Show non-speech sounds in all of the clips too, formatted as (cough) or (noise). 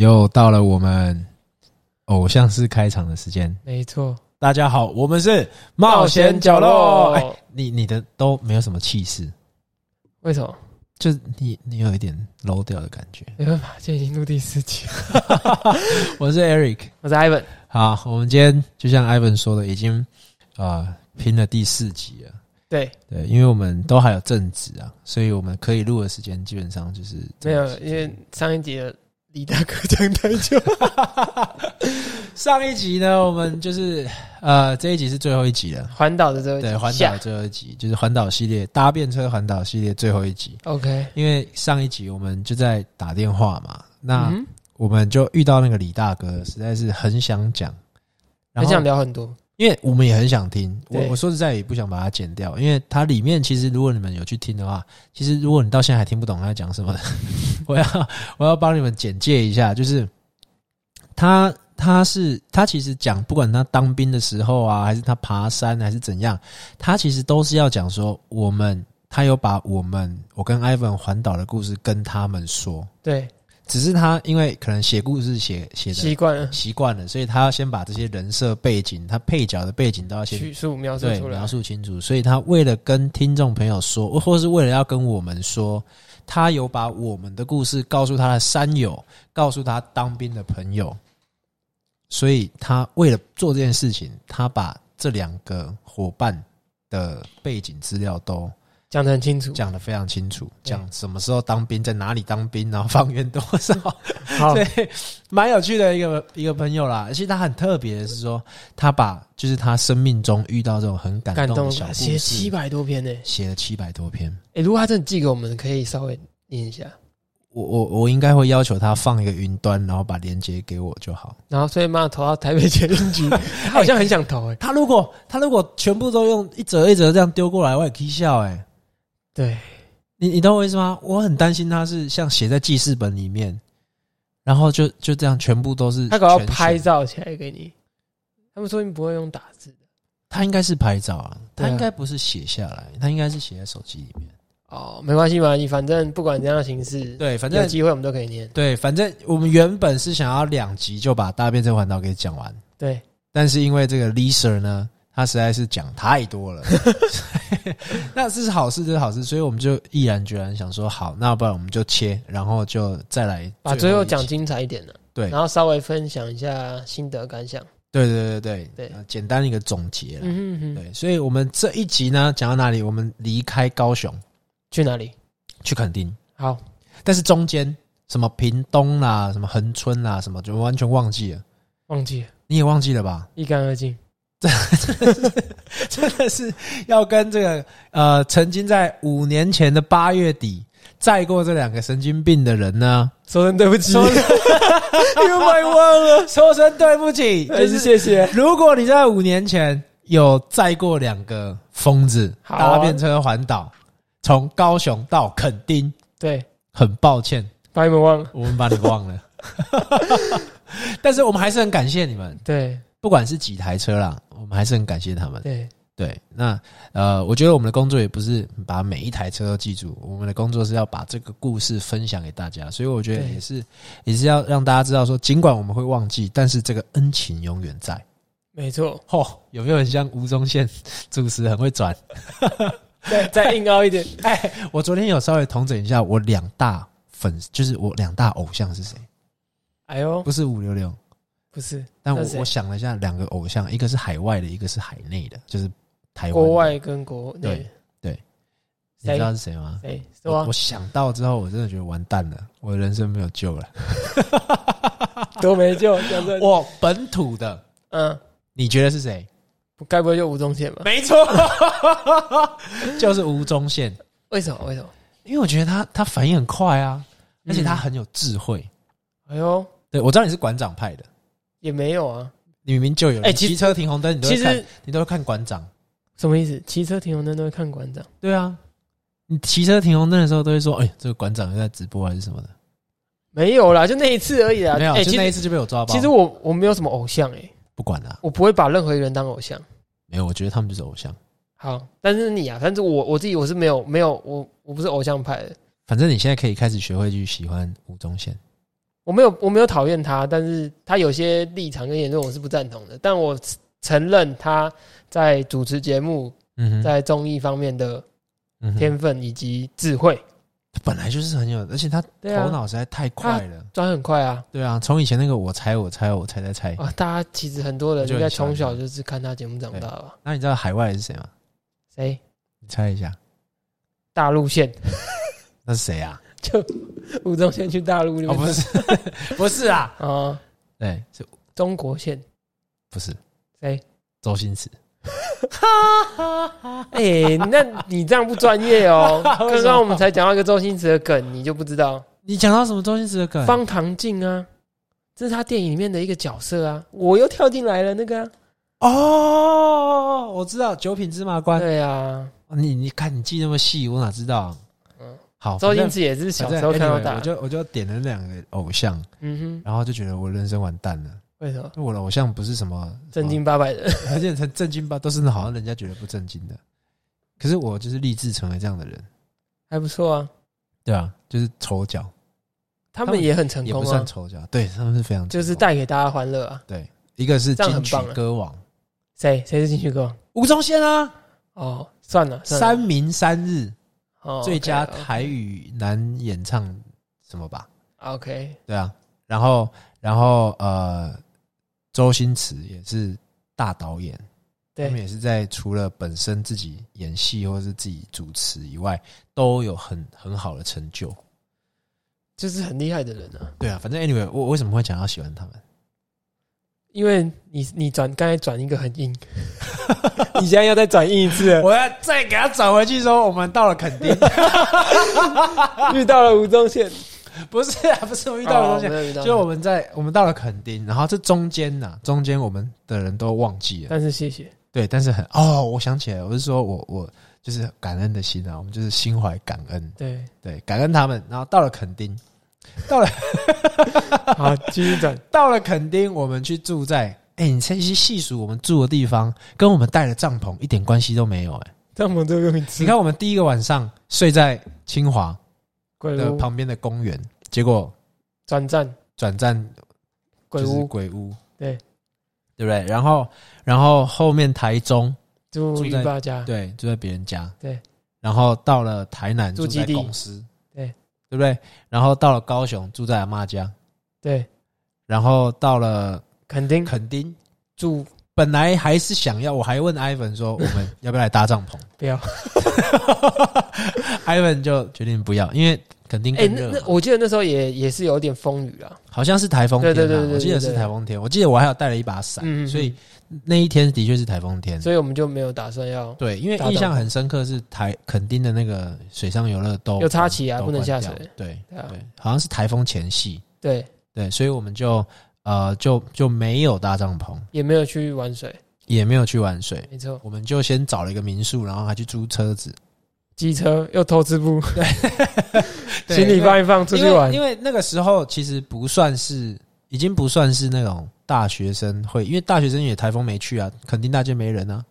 又到了我们偶像式开场的时间。没错，大家好，我们是冒险角落。哎，你你的都没有什么气势，为什么？就是你你有一点 low 掉的感觉。没办法，这已经录第四集。(laughs) 我是 Eric，我是 Ivan。好，我们今天就像 Ivan 说的，已经啊拼了第四集了。对对，因为我们都还有正职啊，所以我们可以录的时间基本上就是没有，因为上一集的李大哥讲太久。(laughs) 上一集呢，我们就是呃这一集是最后一集了，环岛的最后一集，对环岛最后一集就是环岛系列搭便车环岛系列最后一集。OK，因为上一集我们就在打电话嘛，那我们就遇到那个李大哥，实在是很想讲，然后很想聊很多。因为我们也很想听，我我说实在也不想把它剪掉，因为它里面其实如果你们有去听的话，其实如果你到现在还听不懂他在讲什么，(laughs) 我要我要帮你们简介一下，就是他他是他其实讲不管他当兵的时候啊，还是他爬山还是怎样，他其实都是要讲说我们他有把我们我跟 Ivan 环岛的故事跟他们说，对，只是他因为可能写故事写写的习惯了习惯了，所以他要先把这些人设背景，他配角的背景都要先叙述描述出来对描。述清楚。所以他为了跟听众朋友说，或是为了要跟我们说，他有把我们的故事告诉他的山友，告诉他当兵的朋友。所以他为了做这件事情，他把这两个伙伴的背景资料都讲得很清楚。讲得非常清楚，对讲什么时候当兵，在哪里当兵，然后方圆多少，(laughs) 好，对，蛮有趣的一个一个朋友啦。而且他很特别的是说，他把就是他生命中遇到这种很感感动小故写事，七百多篇呢。写了七百多篇。哎，如果他真的寄给我们，可以稍微念一下。我我我应该会要求他放一个云端，然后把链接给我就好。然后所以嘛投到台北捷运局，(laughs) 他好像很想投哎。他如果他如果全部都用一折一折这样丢过来，我也可以笑哎、对，你你懂我意思吗？我很担心他是像写在记事本里面，然后就就这样全部都是他搞要拍照起来给你。他们说你不会用打字的他应该是拍照啊，他应该不是写下来，他应该是写在手机里面。哦，没关系嘛，你反正不管怎样的形式，对，反正有机会我们都可以念。对，反正我们原本是想要两集就把大变车环岛给讲完，对，但是因为这个 Lisa 呢，他实在是讲太多了，(laughs) 那这是好事，这是好事，所以我们就毅然决然想说，好，那不然我们就切，然后就再来把最后讲精彩一点的，对然后稍微分享一下心得感想。对对对对对呃简单一个总结对，所以我们这一集呢，讲到哪里？我们离开高雄去哪里？去垦丁，好，但是中间什么屏东啦、什么恒春啦、什么，就完全忘记了。忘记了，你也忘记了吧？一干二净。(laughs) 真的是要跟这个呃，曾经在五年前的八月底载过这两个神经病的人呢，说声对不起，说 (laughs) 又买忘了，说声对不起。还就是是谢谢。如果你在五年前有载过两个疯子搭便车环岛，从高雄到垦丁，对，很抱歉，把你们忘了。我们把你忘了。(laughs) 但是我们还是很感谢你们，对不管是几台车啦，我们还是很感谢他们。对，对，那呃，我觉得我们的工作也不是把每一台车都记住，我们的工作是要把这个故事分享给大家，所以我觉得也是也是要让大家知道说，尽管我们会忘记，但是这个恩情永远在。没错。嚯、有没有很像吴宗宪主持很会转？再再硬凹一点，(laughs) 哎，我昨天有稍微统整一下，我两大粉就是我两大偶像是谁？哎呦，不是五六六，不是但我我想了一下，两个偶像，一个是海外的，一个是海内的，就是台湾国外跟国内对，你知道是谁吗？谁我我？想到之后，我真的觉得完蛋了，我的人生没有救了。(laughs) 都没救。(laughs) 我本土的，嗯，你觉得是谁？该不会就吴宗宪吧？没错，(laughs) 就是吴宗宪。为什么？为什么？因为我觉得他他反应很快啊，而且他嗯很有智慧。哎呦，对我知道你是馆长派的，也没有啊。你明明就有。哎骑车停红灯，你都会看其实，你都会看馆长。什么意思？骑车停红灯都会看馆长？对啊，你骑车停红灯的时候都会说：“哎、这个馆长又在直播还是什么的。没有啦，就那一次而已啦。没有，就那一次就被我抓包。其实我我没有什么偶像哎，不管了，我不会把任何一个人当偶像。没有，我觉得他们就是偶像。好，但是你啊，但是我我自己我是没有没有我我不是偶像派的。反正你现在可以开始学会去喜欢吴宗宪。我没有我没有讨厌他，但是他有些立场跟言论我是不赞同的，但我承认他在主持节目、嗯，在综艺方面的天分以及智慧，他本来就是很有，而且他头脑实在太快了。转很快啊对啊，从以前那个我猜我猜我猜猜猜，啊！大家其实很多人应该从小就是看他节目长大吧？那你知道海外是谁吗？谁？你猜一下，大陆线 (laughs) 那是谁啊？(laughs) 就吴宗宪去大陆那哦，边不是，(laughs) 不是啊，啊，对，是中国线不是谁？周星驰？(laughs) 哎、那你这样不专业哦。为什么刚刚我们才讲到一个周星驰的梗，你就不知道你讲到什么周星驰的梗？方唐镜啊，这是他电影里面的一个角色啊。我又跳进来了，那个、啊、哦，我知道九品芝麻官。对啊，你你看你记那么细，我哪知道？嗯好，周星驰也是小时候看到 anyway，大我。就我就点了两个偶像，嗯哼，然后就觉得我人生完蛋了。为什么？因为我的偶像不是什么正经，八百的，(laughs) 而且很正经八，都是那好像人家觉得不正经的。可是我就是立志成为这样的人，还不错啊。对啊，就是丑角，他们也很成功啊也不算，丑角，对他们是非常就是带给大家欢乐啊。对，一个是金曲歌王谁谁是金曲歌王？吴宗宪啊，哦，算了，算了三明三日哦最佳 OK，OK 台语男演唱什么吧？OK，对啊，然后然后呃，周星驰也是大导演，他们对，也是在除了本身自己演戏或是自己主持以外，都有很很好的成就。就是很厉害的人啊。对啊，反正 anyway，我我为什么会讲要喜欢他们？因为你你转刚才转一个很硬，(laughs) 你现在要再转硬一次，我要再给他转回去说，我们到了垦丁，(laughs) 遇到了吴宗宪，不是啊，不是我遇到了东西，哦没有遇到就我们在我们到了垦丁，然后这中间呐、中间我们的人都忘记了，但是谢谢，对，但是很哦，我想起来了，我是说我我就是感恩的心啊，我们就是心怀感恩，对，对，感恩他们，然后到了垦丁，到了。(laughs) 好，继续转，到了垦丁，我们去住在，哎、你其实细数我们住的地方，跟我们带的帐篷一点关系都没有、哎，帐篷都用一次，你看我们第一个晚上睡在清华的旁边的公园，结果转站。转站就是鬼屋鬼屋，对。对不对？然后然后后面台中，住住在鱼爸家，对，住在别人家，对，然后到了台南住在公司，对，不对？然后到了高雄住在阿妈家，对，然后到了肯定垦丁，住本来还是想要，我还问 Ivan 说我们要不要来搭帐篷？(laughs) 不要，，(laughs) Ivan 就决定不要，因为垦丁哎，更热。嘛，那那我记得那时候也也是有点风雨啊，好像是台风天、啊，对对对对我记得是台风天，我记得我还有带了一把伞，嗯嗯嗯。所以那一天的确是台风天。所以我们就没有打算要对，因为印象很深刻是台垦丁的那个水上游乐都有插旗啊不能下水。对对好像是台风前夕，对，对，所以我们就呃就就没有搭帐篷，也没有去玩水，也没有去玩水，没错，我们就先找了一个民宿，然后还去租车子，机车又偷吃布，(laughs) 对行李放一放出去玩。因，因为那个时候其实不算是，已经不算是那种大学生会，因为大学生也台风没去啊，垦丁大街没人啊，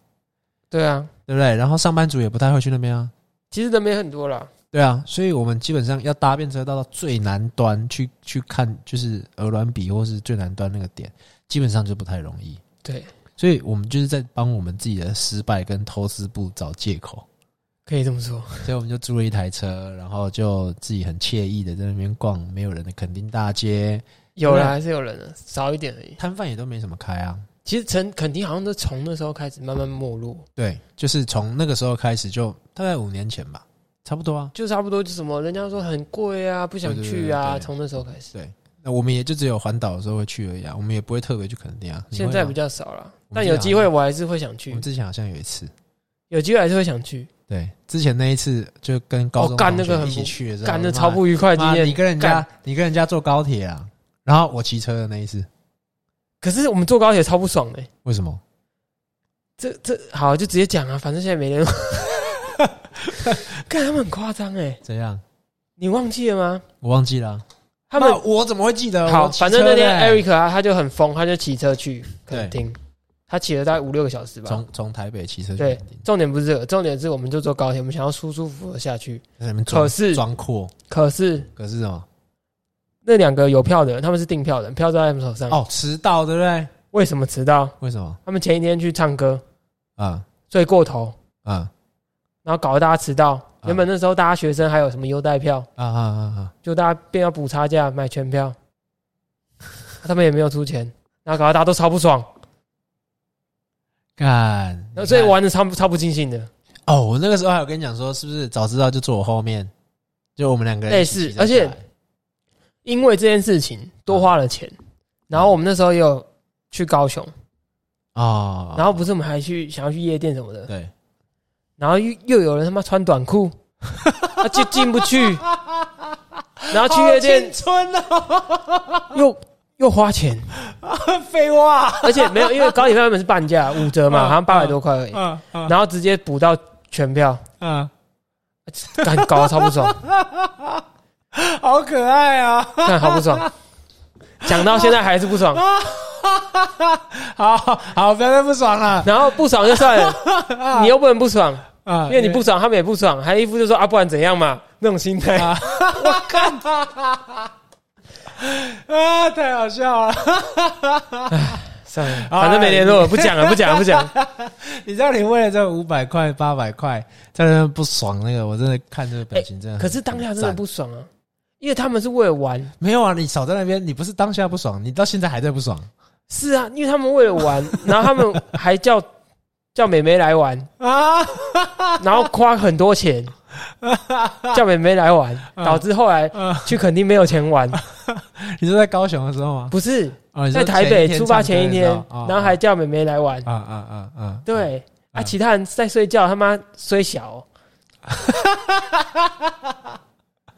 对啊，对不对？然后上班族也不太会去那边啊，其实人没很多啦，对啊，所以我们基本上要搭便车到到最南端去去看，就是鹅銮比或是最南端那个点，基本上就不太容易。对，所以我们就是在帮我们自己的失败跟投资部找借口，可以这么说，所以我们就租了一台车，然后就自己很惬意的在那边逛没有人的垦丁大街，对有人，还是有人的，少一点而已。摊贩也都没什么开啊。其实成肯定好像都从那时候开始慢慢没落，对，就是从那个时候开始就大概五年前吧，差不多啊。就差不多就什么人家说很贵啊，不想去啊，从那时候开始，对，那我们也就只有环岛的时候会去而已啊，我们也不会特别去垦丁啊。现在比较少了，但有机会我还是会想去我们，之前好像有一次，有机会还是会想去，对，之前那一次就跟高中哦干那个很不去干的超不愉快的经验。你跟人家，你跟人家坐高铁啊，然后我骑车的那一次，可是我们坐高铁超不爽的、为什么？这这好就直接讲啊，反正现在没人。(laughs) 看他们很夸张哎，怎样？你忘记了吗？我忘记了啊。他们妈我怎么会记得？好，我骑反正那天 Eric 啊，他就很疯，他就骑车去对垦丁，他骑了大概五六个小时吧。从从台北骑车去对垦丁，重点不是这个，重点是我们就坐高铁，我们想要舒舒服服的下去。在那边装可是装阔，可是可是什么？那两个有票的人，他们是订票的，票在他们手上。哦，迟到对不对？为什么迟到？为什么？他们前一天去唱歌，啊睡过头，啊然后搞得大家迟到。原本那时候大家学生还有什么优待票，啊啊啊啊！就大家便要补差价买全票，(laughs) 他们也没有出钱，然后搞得大家都超不爽，干，然后所以玩的超超不尽兴的，哦，我那个时候还有跟你讲说，是不是早知道就坐我后面，就我们两个人类一起骑，车似而且因为这件事情多花了钱。然后我们那时候也有去高雄，哦，然后不是我们还去想要去夜店什么的，对，然后又又有人他妈穿短裤，(laughs) 他就进不去，(laughs) 然后去夜店又又花钱，(laughs) 废话，而且没有，因为高铁票原本是半价五折嘛，嗯好像八百多块而已，然后直接补到全票，嗯，干搞得超不爽，(laughs) 好可爱啊！看好不爽，讲到现在还是不爽，(laughs) 好好，不要再不爽了。然后不爽就算了，(laughs) 你又不能不爽，啊因为你不爽，他们也不爽，还一副就说啊，不然怎样嘛，那种心态，啊，太好笑了！算了，反正没联络，不讲了，不讲了，不讲了，你知道你为了这五百块、八百块在那不爽，那个我真的看这个表情真的很、可是当下真的赞不爽啊，因为他们是为了玩，没有啊，你少在那边，你不是当下不爽，你到现在还在不爽是啊，因为他们为了玩，(laughs) 然后他们还叫叫美眉来玩，啊！然后花很多钱 (laughs) 叫妹妹来玩，嗯导致后来嗯去垦丁没有钱玩。(laughs) 你是在高雄的时候吗？不是哦，在台北出发前一天然后还叫妹妹来玩。啊啊啊啊！对啊，嗯其他人在睡觉，他妈虽小哦，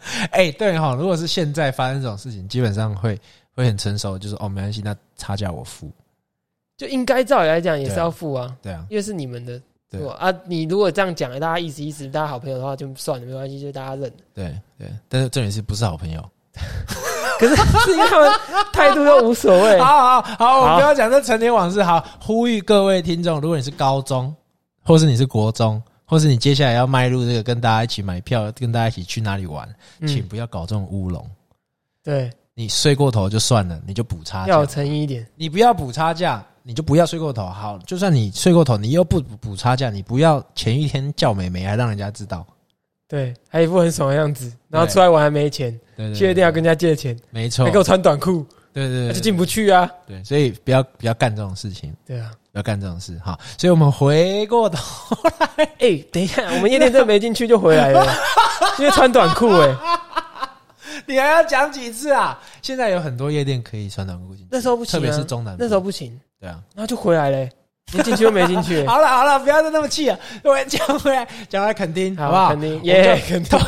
(laughs) 哎、对哈，如果是现在发生这种事情，基本上会会很成熟，就是哦，没关系，那差价我付。就应该照理来讲也是要付啊，对啊，因为是你们的。对啊，你如果这样讲，大家意思意思，大家好朋友的话就算了，没关系，就大家认。对对，但是重点是不是好朋友？(laughs) 可是是因为他们态度又无所谓。(laughs) 好好好，我好们不要讲这陈年往事。好，呼吁各位听众，如果你是高中，或是你是国中，或是你接下来要迈入这个跟大家一起买票，跟大家一起去哪里玩，请嗯，不要搞这种乌龙。对，你睡过头就算了，你就补差价要有。诚意一点。你不要补差价，你就不要睡过头。好，就算你睡过头，你又不补补差价，你不要前一天叫美眉，还让人家知道。对，还一副很爽的样子，然后出来玩还没钱，对对去夜店要跟人家借钱，没错还，给我穿短裤，对对就进不去啊。对，所以不要不要干这种事情，对啊，不要干这种事。好，所以我们回过头来，(laughs) 哎、等一下，我们夜店真的没进去就回来了，(laughs) 因为穿短裤哎、你还要讲几次啊？现在有很多夜店可以穿短裤进去，那时候不行、啊，特别是中南那时候不行，对啊。然后就回来了、连进去又没进去、(laughs) 好了好了，不要再那么气了。我讲回来，讲回来垦丁，好不好？肯定耶，肯定。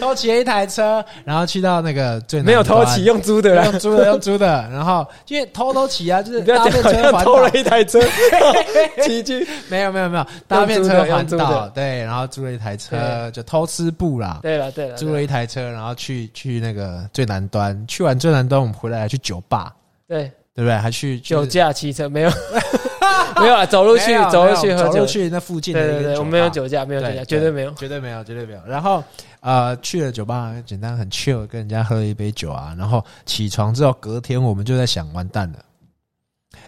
偷 (laughs) 骑了一台车，然后去到那个最南没有偷端骑，用租的啦。用租的，用租的。然后因为偷偷骑啊，就是搭便车环像偷了，一台车 (laughs) 骑去，没有没有没有，搭便车环岛，的。对，然后租了一台车，就偷吃布啦。对了对了，租了一台车，然后去去那个最南端，去完最南端，我们回来还去酒吧，对对不对？还去酒驾驾骑车没有 (laughs) 没有啊，走路去走路去喝酒走路，去那附近对对对，我们没有酒驾，没有酒驾，对绝对没有。绝对没有，绝对没有。然后呃，去了酒吧，简单很 chill，跟人家喝了一杯酒啊。然后起床之后，隔天我们就在想，完蛋了，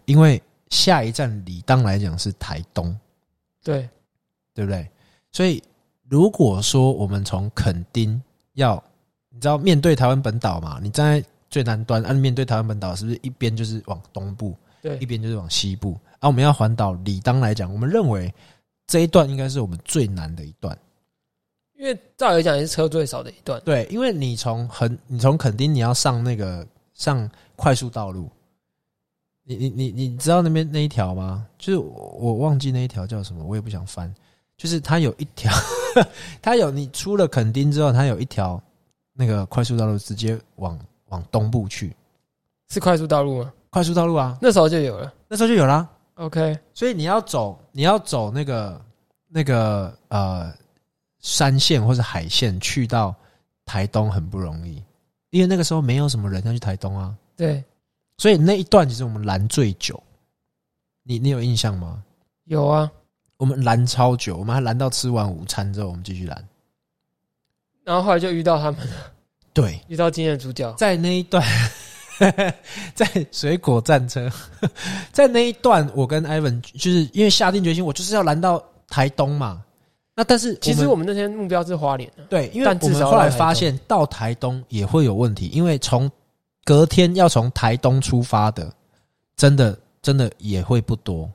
因为下一站理当来讲是台东，对对不对？所以如果说我们从垦丁要，你知道面对台湾本岛嘛？你站在最南端，按、面对台湾本岛，是不是一边就是往东部，对一边就是往西部？啊，我们要环岛，理当来讲，我们认为这一段应该是我们最难的一段。因为照理讲也是车最少的一段，对，因为你从横，你从垦丁你要上那个上快速道路，你你你你知道那边那一条吗？就是我我忘记那一条叫什么，我也不想翻。就是它有一条，(laughs) 它有你出了垦丁之后，它有一条那个快速道路直接往往东部去，是快速道路吗？快速道路啊，那时候就有了。那时候就有啦。OK，所以你要走，你要走那个那个呃山线或者海线去到台东很不容易，因为那个时候没有什么人要去台东啊，对，所以那一段其实我们拦最久。你你有印象吗？有啊。我们拦超久，我们还拦到吃完午餐之后，我们继续拦。然后后来就遇到他们了，对，遇到今天的主角，在那一段，(laughs) 在水果战车，(laughs) 在那一段，我跟 Ivan 就是因为下定决心，我就是要拦到台东嘛。那但是其实我我们那天目标是花莲的，对，因为但至我们后来发现到台东也会有问题，因为从隔天要从台东出发的，真的真的也会不多。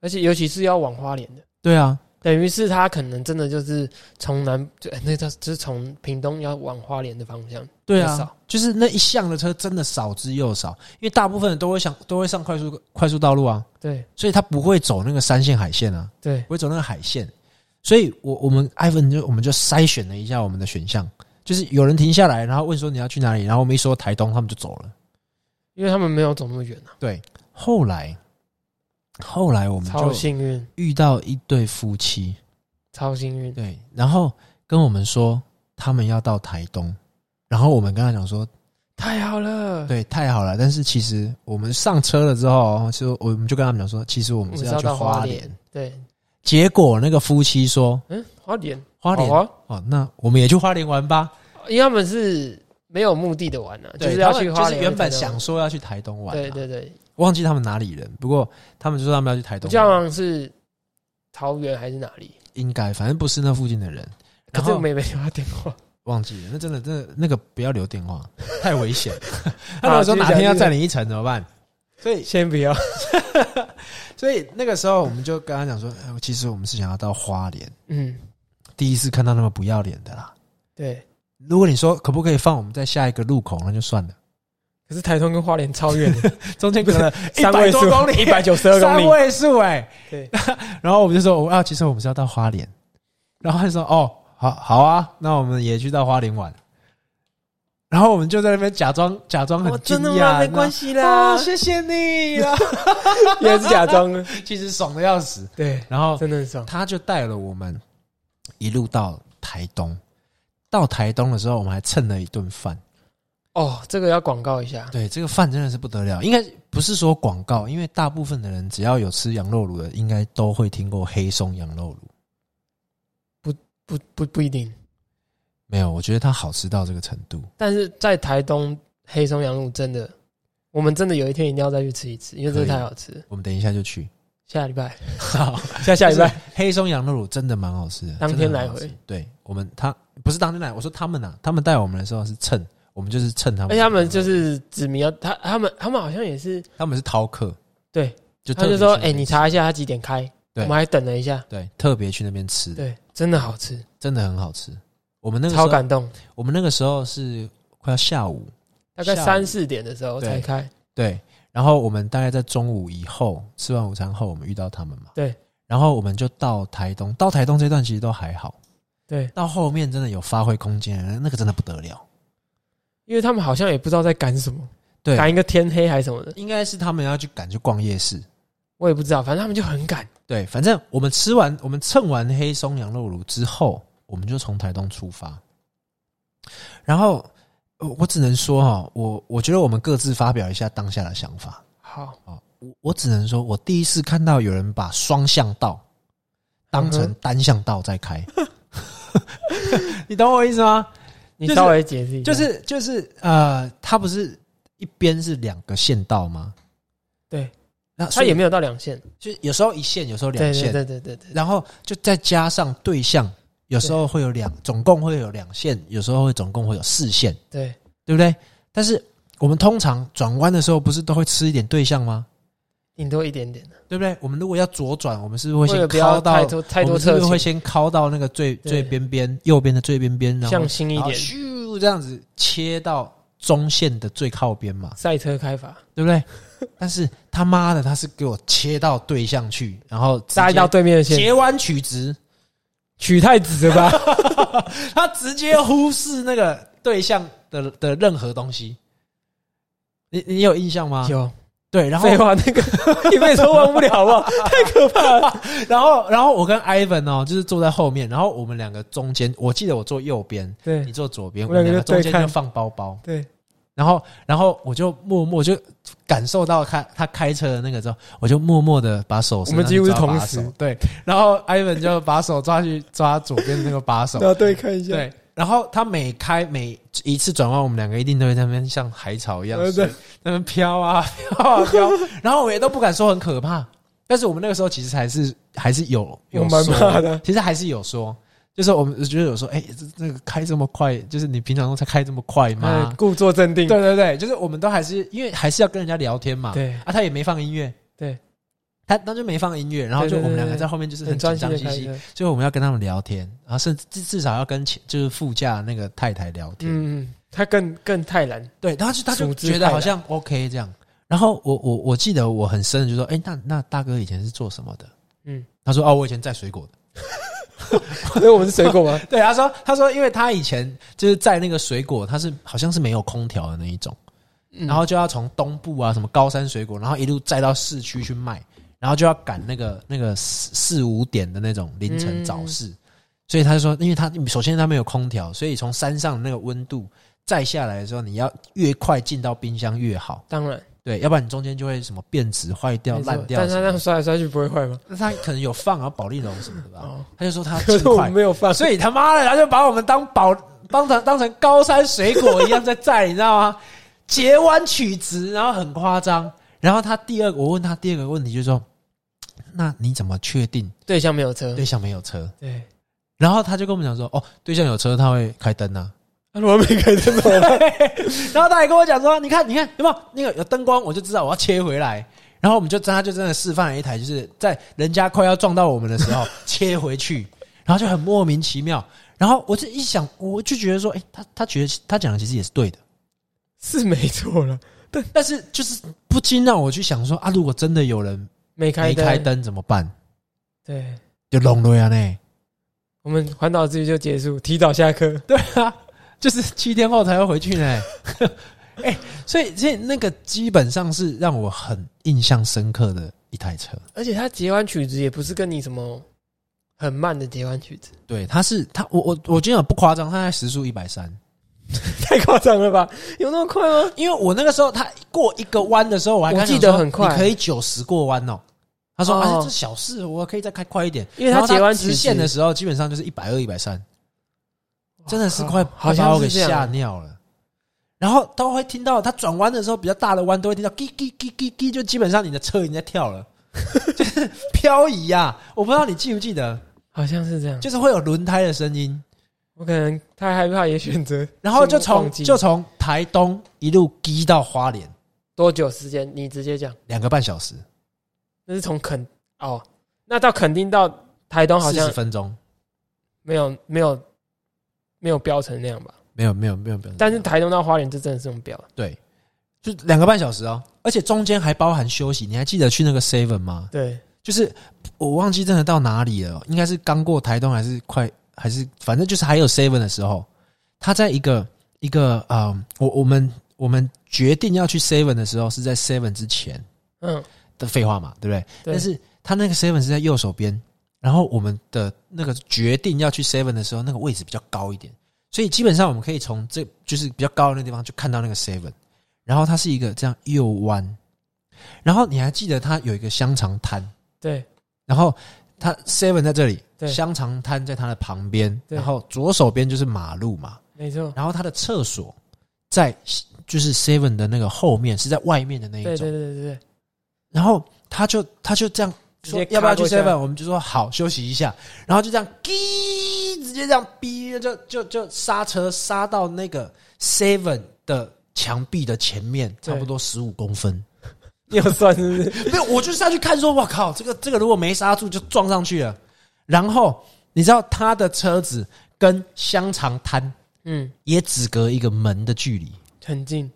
而且尤其是要往花莲的，对啊，等于是他可能真的就是从南就哎那叫就是从屏东要往花莲的方向，对啊就是那一项的车真的少之又少，因为大部分人都会想都会上快速快速道路啊，对。所以他不会走那个山线海线啊。对。不会走那个海线，所以我我们 Ivan 就我们就筛选了一下我们的选项，就是有人停下来，然后问说你要去哪里，然后我们一说台东，他们就走了。因为他们没有走那么远啊，对，后来后来我们超就幸运，遇到一对夫妻，超幸运，对，然后跟我们说他们要到台东，然后我们跟他讲说，太好了，对，太好了，但是其实我们上车了之后，就我们就跟他们讲说，其实我我们是要去花莲。莲，，对，结果那个夫妻说嗯，花莲，花莲？啊，哦，那我们也去花莲玩吧。因为他们是没有目的的玩呢，就，是要去花莲，就是原本想说要去台东玩、啊，对对对，忘记他们哪里人，不过他们就说他们要去台东。好像是桃园还是哪里，应该反正不是那附近的人，可是我们也没留他电话，忘记了，那真的真的那个不要留电话，太危险。(laughs) 他好如果说哪天要占领一层怎么办？所以先不要，(laughs) 所以那个时候我们就跟他讲说，哎其实我们是想要到花莲，嗯，第一次看到那么不要脸的啦。对。如果你说可不可以放我们在下一个路口，那就算了，可是台东跟花莲超远的，(laughs) 中间隔了三位数100多公里，一百九十二公里，三位数哎、对，然后我们就说，啊，其实我们是要到花莲。然后他就说，哦，好好啊，那我们也去到花莲玩。然后我们就在那边假装假装很哦惊讶，真的吗？没关系系啦，谢谢你啦，(laughs) 也是假装，其实爽的要死。对，然后真的很爽。他就带了我们一路到台东。到台东的时候，我们还蹭了一顿饭。哦，这个要广告一下，对，这个饭真的是不得了。应该不是说广告，因为大部分的人只要有吃羊肉炉的，应该都会听过黑松羊肉炉。不不不不一定，没有，我觉得它好吃到这个程度。但是在台东黑松羊肉真的，我们真的有一天一定要再去吃一次，因为真的太好吃。我们等一下就去。下礼拜，好，(laughs) 下下礼拜，黑松羊肉卤真的蛮好吃的，当天来回。对我们，他不是当天来，我说他们呐、他们带我们的时候是蹭，我们就是趁他们。而且他们就是指明要他他们他们好像也是他们是逃客，对，就他就说，哎、你查一下他几点开，对我们还等了一下，对特别去那边吃，对，真的好吃，真的很好吃。我们那个，超感动。我们那个时候是快要下午，大概三四点的时候才开，对，然后我们大概在中午以后吃完午餐后，我们遇到他们嘛，对，然后我们就到台东，到台东这段其实都还好，对，到后面真的有发挥空间，那个真的不得了。因为他们好像也不知道在赶什么，对，赶一个天黑还是什么的，应该是他们要去赶去逛夜市。我也不知道，反正他们就很赶。对，反正我们吃完，我们蹭完黑松羊肉炉之后，我们就从台东出发。然后，呃我只能说哈，我我觉得我们各自发表一下当下的想法好，啊。我我只能说，我第一次看到有人把双向道当成单向道在开，(laughs) 你懂我意思吗？就是你稍微解释一下，就是就是呃，它不是一边是两个线道吗？对，那所以他也没有到两线，就有时候一线，有时候两线。对，对对对对，然后就再加上对象，有时候会有两，总共会有两线，有时候会总共会有四线，对。对不对？但是我们通常转弯的时候，不是都会吃一点对象吗？顶多一点点的，对不对？我们如果要左转，我们是不是会先靠到太多太我们是不是会，先靠到那个最最边边右边的最边边，然后向心一点，咻这样子切到中线的最靠边嘛，赛车开法，对不对？(laughs) 但是他妈的，他是给我切到对象去，然后直接扎到对面的线，截弯取直，取太直了吧？(laughs) 他直接忽视那个对象的的任何东西。你你有印象吗？有，对，然后废话，那个一辈子都忘不了，好不好？太可怕了。然后然后我跟 Ivan 哦，就是坐在后面，然后我们两个中间，我记得我坐右边，对。你坐左边，我我们两个中间就放包包，对，然后然后我就默默就感受到他他开车的那个之后，我就默默的把手我们几乎是同时。对，然后 Ivan 就把手抓去抓左边那个把手，要 (laughs) 对看一下，对，然后他每开每一次转弯，我们两个一定都会在那边像海草一样对对。那边飘啊飘啊飘，然后我们也都不敢说很可怕，但是我们那个时候其实还是还是有有蛮说怕的，其实还是有说，就是我们觉得有说，哎、这这个开这么快，就是你平常都才开这么快哎吗？故作镇定，对对对，就是我们都还是因为还是要跟人家聊天嘛，对。啊，他也没放音乐，对，他他就没放音乐，然后就我们两个在后面就是很很紧张兮兮，车。所以我们要跟他们聊天，然后甚至至至少要跟前就是副驾那个太太聊天，嗯，嗯他更更泰然，对，然后就他就觉得好像 OK 这样。然后我我我记得我很深的就说，哎、那那大哥以前是做什么的？嗯，他说哦，我以前载水果的。(laughs) 因为我们是水果吗？(laughs) 对，他说他说，因为他以前就是在那个水果，他是好像是没有空调的那一种，嗯然后就要从东部啊什么高山水果，然后一路载到市区去卖，然后就要赶那个那个四四五点的那种凌晨早市，所以他就说，因为他首先他没有空调，所以从山上那个温度再下来的时候，你要越快进到冰箱越好，当然对，要不然你中间就会什么变质、坏掉、烂掉但是他那样。摔来摔去不会坏吗？(laughs) 那他可能有放啊保利龙什么的吧，哦，他就说他可 (laughs) 没有放，所以他妈的，他就把我们当宝当成当成高山水果一样在载，你知道吗？(laughs) 截弯取直，然后很夸张。然后他第二个，我问他第二个问题就是说，那你怎么确定对象没有车，对象没有车？对，然后他就跟我们讲说，哦，对象有车，他会开灯啊。那如果没开灯怎么办？(laughs) 然后他还跟我讲说，你看，你看有没有那个有灯光，我就知道我要切回来。然后我们就真他就真的示范了一台，就是在人家快要撞到我们的时候 (laughs) 切回去，然后就很莫名其妙。然后我就一想，我就觉得说，哎、他他觉得他讲的其实也是对的，是没错了，但是就是不禁让我去想说啊，如果真的有人没开没开，灯怎么办？对，就弄了呀呢？我们环岛之旅就结束，提早下课，(laughs) 对啊，就是七天后才要回去呢。(laughs) 哎、所以所以那个基本上是让我很印象深刻的一台车。而且它截完曲子也不是跟你什么很慢的截完曲子，对，它是它，我我我今天不夸张，它在时速一百三，(laughs) 太夸张了吧？有那么快吗？因为我那个时候它过一个弯的时候，我还跟他我记得很快你可以九十过弯哦。他说：“哦。啊，这小事，我可以再开快一点。”因为他截完直线的时候，基本上就是一百二、一百三，真的是快好快把像我给吓，尿了。然后都会听到他转弯的时候，比较大的弯都会听到叽叽叽叽叽，就基本上你的车已经在跳了，(laughs) 就是漂移呀、我不知道你记不记得，好像是这样。就是会有轮胎的声音。我可能太害怕，也选择然后就从就从台东一路滴到花莲，多久时间？你直接讲，两个半小时，那是从垦哦，那到垦丁到台东好四像十分钟，没有没有没有标成那样吧？没有没有没有没有，但是台东到花莲这真的是用标，对，就两个半小时哦，而且中间还包含休息。你还记得去那个 Seven 吗？对，就是我忘记真的到哪里了，应该是刚过台东还是快还是反正就是还有 Seven 的时候，他在一个一个啊、呃我我们我们决定要去 Seven 的时候是在 Seven 之前嗯，的废话嘛，对不对？对。但是他那个 Seven 是在右手边，然后我们的那个决定要去 Seven 的时候，那个位置比较高一点，所以基本上我们可以从这就是比较高的那个地方就看到那个 Seven，然后它是一个这样右弯，然后你还记得它有一个香肠摊，对。然后它 Seven 在这里，对。香肠摊在它的旁边，对。然后左手边就是马路嘛，没错，然后它的厕所在就是 Seven 的那个后面，是在外面的那一种，对对对对对，然后他就他就这样说要不要去 seven，我们就说好休息一下，然后就这样滴，直接这样逼，就就就刹车刹到那个 seven 的墙壁的前面，差不多十五公分。(laughs) 你有算是不是？没有，我就下去看说，我靠，这个这个如果没刹住就撞上去了。然后你知道他的车子跟香肠摊嗯，也只隔一个门的距离。很近，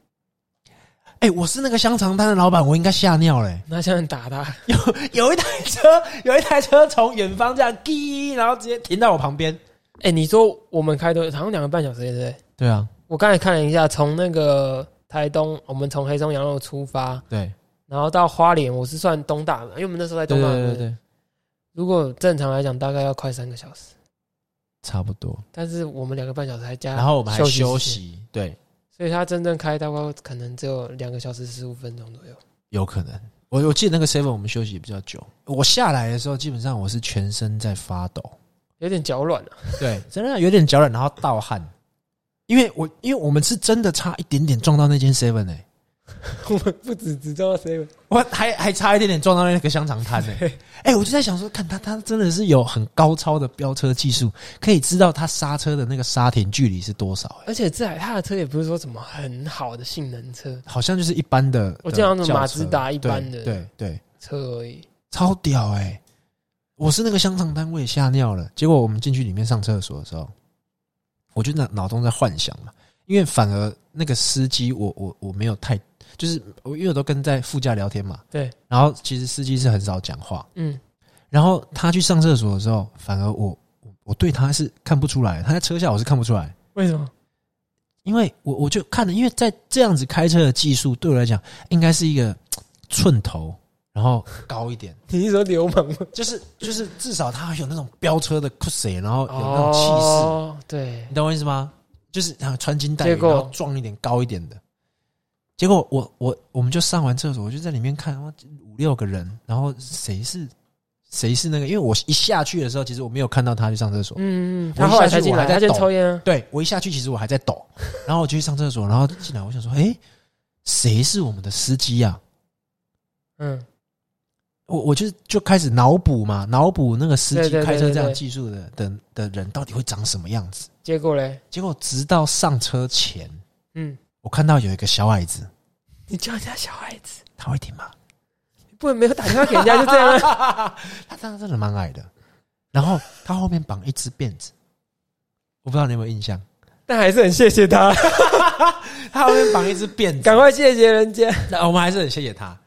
哎、我是那个香肠摊的老板，我应该吓尿嘞、拿枪打他，(laughs) 有有一台车，有一台车从远方这样滴，然后直接停到我旁边。哎，你说我们开多好像两个半小时，对不对？对啊，我刚才看了一下，从那个台东，我们从黑松羊肉出发，对，然后到花莲，我是算东大嘛，因为我们那时候在东大嘛。对对对，如果正常来讲，大概要快三个小时，差不多。但是我们两个半小时还加，然后我们还休息，对，所以他真正开大概可能只有两个小时十五分钟左右。有可能。我我记得那个 seven 我们休息比较久，我下来的时候基本上我是全身在发抖，有点脚软了。对，真的有点脚软，然后盗汗。因为我因为我们是真的差一点点撞到那间 seven 哎、(laughs) 我们不止只撞到 seven，我还还差一点点撞到那个香肠摊呢。(laughs) 哎、我就在想说，看他他真的是有很高超的飙车技术，可以知道他刹车的那个刹停距离是多少、哎，而且这台他的车也不是说什么很好的性能车。好像就是一般的，我记得好像是轿车马自达一般的对对对，车而已。超屌哎、我是那个香肠摊，我也吓尿了。结果我们进去里面上厕所的时候，我就脑脑中在幻想嘛，因为反而那个司机我，我我没有太，就是我因为我都跟在副驾聊天嘛，对，然后其实司机是很少讲话，嗯，然后他去上厕所的时候，反而我我我对他是看不出来，他在车下我是看不出来，为什么？因为我我就看了，因为在这样子开车的技术对我来讲，应该是一个寸头，然后高一点。(laughs) 你是说流氓吗？(laughs) 就是就是至少他有那种飙车的酷谁，然后有那种气势，哦，对你，懂我意思吗？就是啊穿金戴银，然后壮一点、高一点的。结果我我我们就上完厕所，我就在里面看，哇五六个人，然后谁是谁是那个？因为我一下去的时候，其实我没有看到他去上厕所。嗯，我他后来才进来，他在抽烟啊。对我一下去，其实我还在抖，然后我就去上厕所，然后进来，我想说，哎，谁是我们的司机啊？嗯，我我就就开始脑补嘛，脑补那个司机开车这样技术的的的人到底会长什么样子。结果嘞，结果直到上车前，嗯，我看到有一个小矮子，你叫人家小矮子，他会听吗？不能没有打电话给人家就这样啊。(laughs) 他真的真的蛮矮的，然后他后面绑一只辫子，我不知道你有没有印象，(laughs) 但还是很谢谢他，(laughs) 他后面绑一只辫子，赶快谢谢人家。那我们还是很谢谢他，对，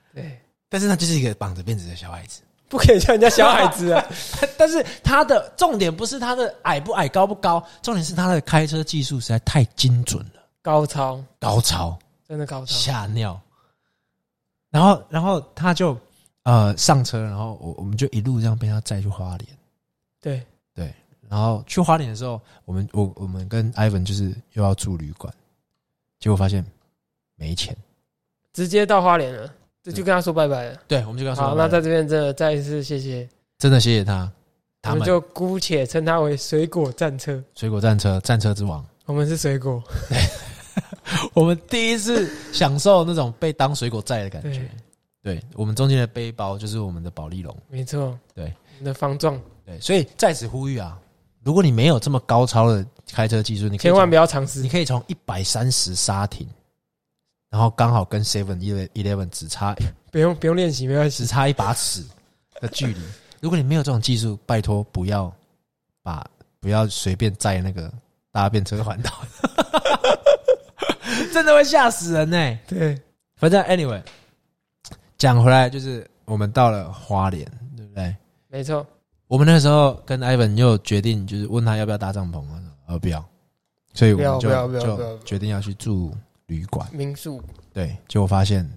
但是他就是一个绑着辫子的小矮子。不可以叫人家小孩子啊。(laughs) 但是他的重点不是他的矮不矮、高不高，重点是他的开车技术实在太精准了，高超，高超真的高超。吓尿。然后，然后他就呃上车，然后我我们就一路这样被他载去花莲。对，对，然后去花莲的时候，我们我我们跟 Ivan 就是又要住旅馆，结果发现没钱。直接到花莲了，这就跟他说拜拜了。对，我们就跟他说好，那在这边真的再一次谢谢，真的谢谢他，我他们们就姑且称他为水果战车。水果战车战车之王。我们是水果，(laughs) 我们第一次享受那种被当水果载的感觉对。对，我们中间的背包就是我们的保利龙。没错。对，我们的方壮，对，所以在此呼吁啊，如果你没有这么高超的开车技术，你可以千万不要，要尝试你。可以从一百三十刹停，然后刚好跟 Seven Eleven 只差 (laughs) 不用不用练习，没关系只。差一把尺的距离。如果你没有这种技术，拜托不要把不要随便载那个搭便车环岛，(laughs) 真的会吓死人呢、对，反正 anyway，讲回来就是我们到了花莲，对不对？没错。我们那时候跟 Ivan 又决定，就是问他要不要搭帐篷啊，呃不要，所以我们就就决定要去住旅馆。民宿，对，结果发现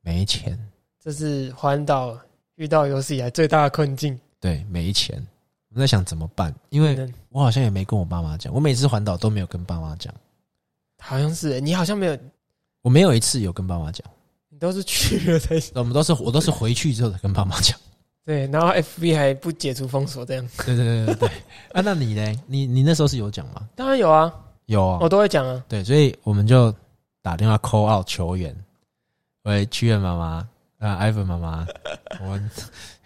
没钱，这是环岛遇到有史以来最大的困境。对，没钱。我在想怎么办，因为我好像也没跟我爸妈讲，我每次环岛都没有跟爸妈讲，好像是你好像没有，我没有一次有跟爸妈讲，你都是去了才我们都是我都是回去之后才跟爸妈讲。对，然后 FB 还不解除封锁这样。对对对对对。啊，那你呢？你你那时候是有讲吗？当然有啊，有啊、我都会讲啊。对，所以我们就打电话 call out 球员，喂，屈原妈妈，啊，Ivan 妈妈，(laughs) 我们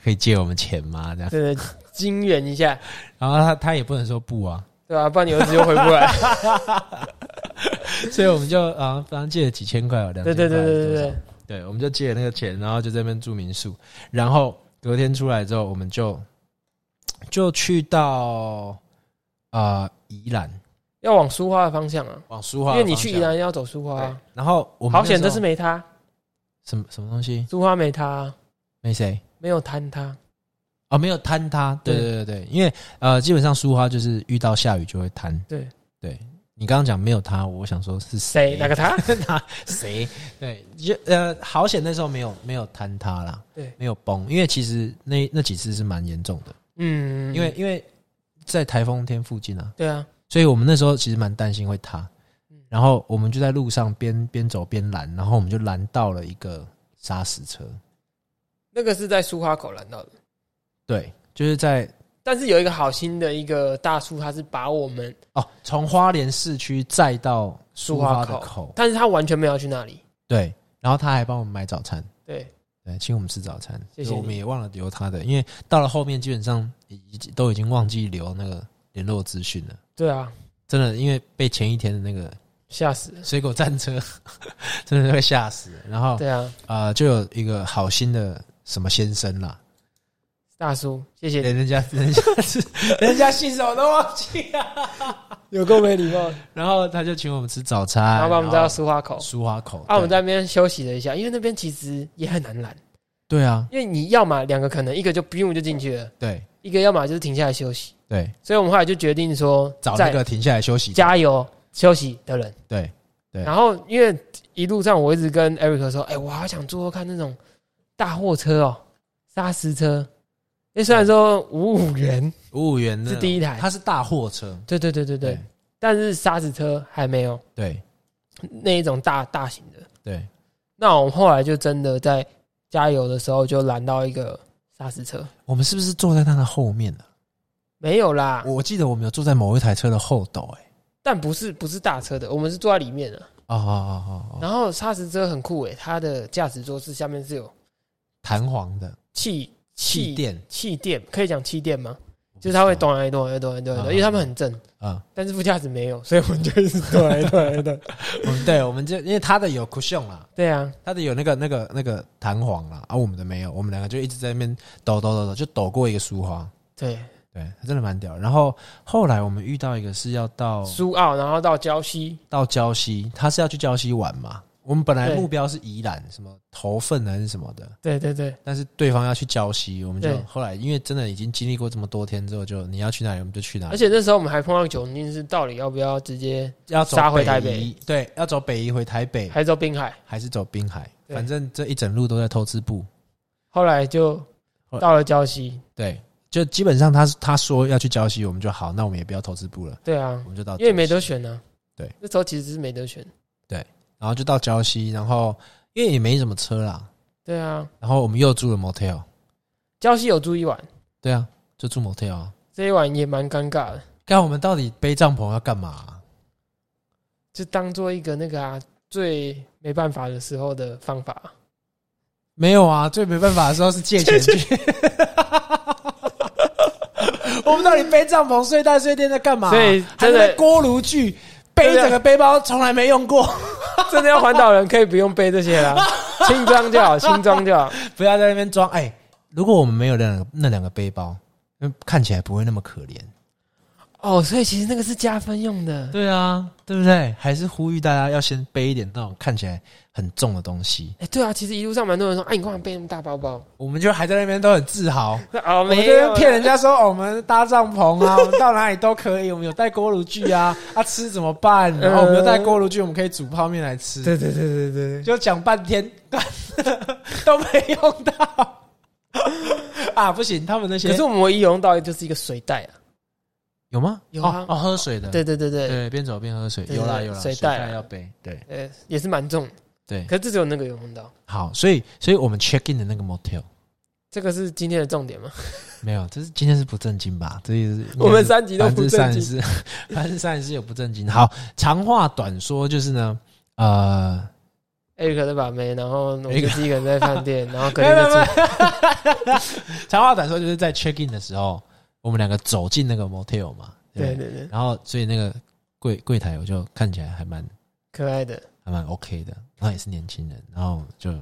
可以借我们钱吗？这样，对对，金援一下，然后他他也不能说不啊，对吧、不然你儿子又回不来。(laughs) 所以我们就啊，反正借了几千块哦，两对对对对对对，对，我们就借了那个钱，然后就在那边住民宿，然后隔天出来之后，我们就就去到啊宜兰，要往苏花的方向啊，往苏花，因为你去宜，兰要走苏花啊。，然后我们好险，这是没他，什么什么东西？苏花没他啊，没谁。没有坍塌。哦，没有坍塌，对对对对对，因为呃，基本上苏花就是遇到下雨就会坍。对对，你刚刚讲没有他，我想说是谁？谁？哪个他？(laughs) 他？谁？对，就呃，好险那时候没有没有坍塌啦，对没有崩，因为其实那那几次是蛮严重的，嗯，因为因为在台风天附近啊，对啊，所以我们那时候其实蛮担心会塌。嗯，然后我们就在路上边边走边拦，然后我们就拦到了一个砂石车，那个是在苏花口拦到的，对，就是在但是有一个好心的一个大叔，他是把我们，哦，从花莲市区载到苏花口，但是他完全没有去那里。对，然后他还帮我们买早餐，对，对，请我们吃早餐，谢谢我们也忘了留他的，因为到了后面基本上已经都已经忘记留那个联络资讯了，对啊，真的，因为被前一天的那个吓死了。水果战车 (laughs) 真的是会吓死，然后对啊，啊，就有一个好心的什么先生啦，大叔，谢谢你，人家 (laughs) 人家是人家姓什么都忘记了，(laughs) 有够没礼貌。然后他就请我们吃早餐，然后把我们带到苏花口，苏花口，啊，我们在那边休息了一下，因为那边其实也很难拦，对啊，因为你要嘛两个可能一个就不用就进去了，对一个要么就是停下来休息，对，所以我们后来就决定说找那个停下来休息，加油休息的人。对对。然后因为一路上我一直跟 Eric 说，哎、我好想坐坐看那种大货车哦，砂石车。因为虽然说五五元，五五元的。是第一台。它是大货车，对对对对对，对。但是砂石车还没有。对。那一种大大型的。对，那我们后来就真的在加油的时候就拦到一个砂石车，我们是不是坐在它的后面呢？没有啦，我记得我们有坐在某一台车的后斗，哎，但不是不是大车的，我们是坐在里面的。哦哦哦哦哦，然后砂石车很酷诶，它的驾驶座是下面是有弹簧的气气垫，气垫，可以讲气垫吗？就是它会动来动来动来动来因为他们很正，啊，但是副驾驶没有，所以我们就一直动来动来动。(laughs) 我们对，我们就因为它的有 cushion 啦，对啊，它的有那个那个那个弹簧啦，而我们的没有，我们两个就一直在那边抖抖抖抖，就抖过一个苏花，对，对，它真的蛮屌。然后后来我们遇到一个是要到苏澳，然后到礁溪，到礁溪，他是要去礁溪玩嘛？我们本来目标是宜兰，什么头份还是什么的，对对对，但是对方要去礁溪，我们就后来因为真的已经经历过这么多天之后，就你要去哪里我们就去哪里，而且那时候我们还碰到窘境是，到底要不要直接要走杀回台北？宜，对，要走北移回台北，还是走滨海？还是走滨海，反正这一整路都在偷吃布。后来就到了礁溪，对，就基本上他他说要去礁溪，我们就好，那我们也不要偷资部了，对啊。我，们就到，因为没得，选呢。对，那时候其实是没得选。然后就到礁溪，然后因为也没什么车啦，对啊，然后我们又住了 motel，礁溪有住一晚，对啊，就住 motel 啊。这一晚也蛮尴尬的，看我们到底背帐篷要干嘛啊、就当做一个那个啊最没办法的时候的方法。没有啊，最没办法的时候是借钱去。(laughs) 我们到底背帐篷、睡袋、睡垫在干嘛、所以还真的在锅炉具背整个背包，从来没用过。(laughs) 真的要环岛人可以不用背这些啦，(laughs) 轻装就好，轻装就好。不要在那边装。哎、如果我们没有那两个那两个背包，那看起来不会那么可怜。哦，所以其实那个是加分用的。对啊，对不对？还是呼吁大家要先背一点那种看起来很重的东西。哎、对啊，其实一路上蛮多人说，哎、你干嘛背那么大包包？我们就还在那边都很自豪。哦，我们没有这边骗人家说、哦我们搭帐篷啊，(laughs) 我们到哪里都可以，我们有带锅炉具啊，啊吃怎么办？然后我们有带锅炉具，我们可以煮泡面来吃。对对对对对对，就讲半天，(laughs) 都没用到 (laughs) 啊！不行，他们那些可是我们唯一用到的就是一个水袋啊。有吗？有啊哦，哦喝水的，对对对对，对，边走边喝水，有啦有啦，水袋啊要背，对呃，也是蛮重的。对。可是这只有那个有用到。好，所以所以我们 check in 的那个 motel 这个是今天的重点吗？没有，这是今天是不正经吧？这也是我们三集都不正经。之三十，百分之三十有不正经。好，长话短说就是呢，呃，Eric 在把妹，然后我就自己一个人在饭店，然后隔天就 (laughs) 长话短说就是在 check in 的时候，我们两个走进那个 motel 嘛，对不对，对然后所以那个柜柜台我就看起来还蛮可爱的。还蛮 OK 的，然后也是年轻人，然后就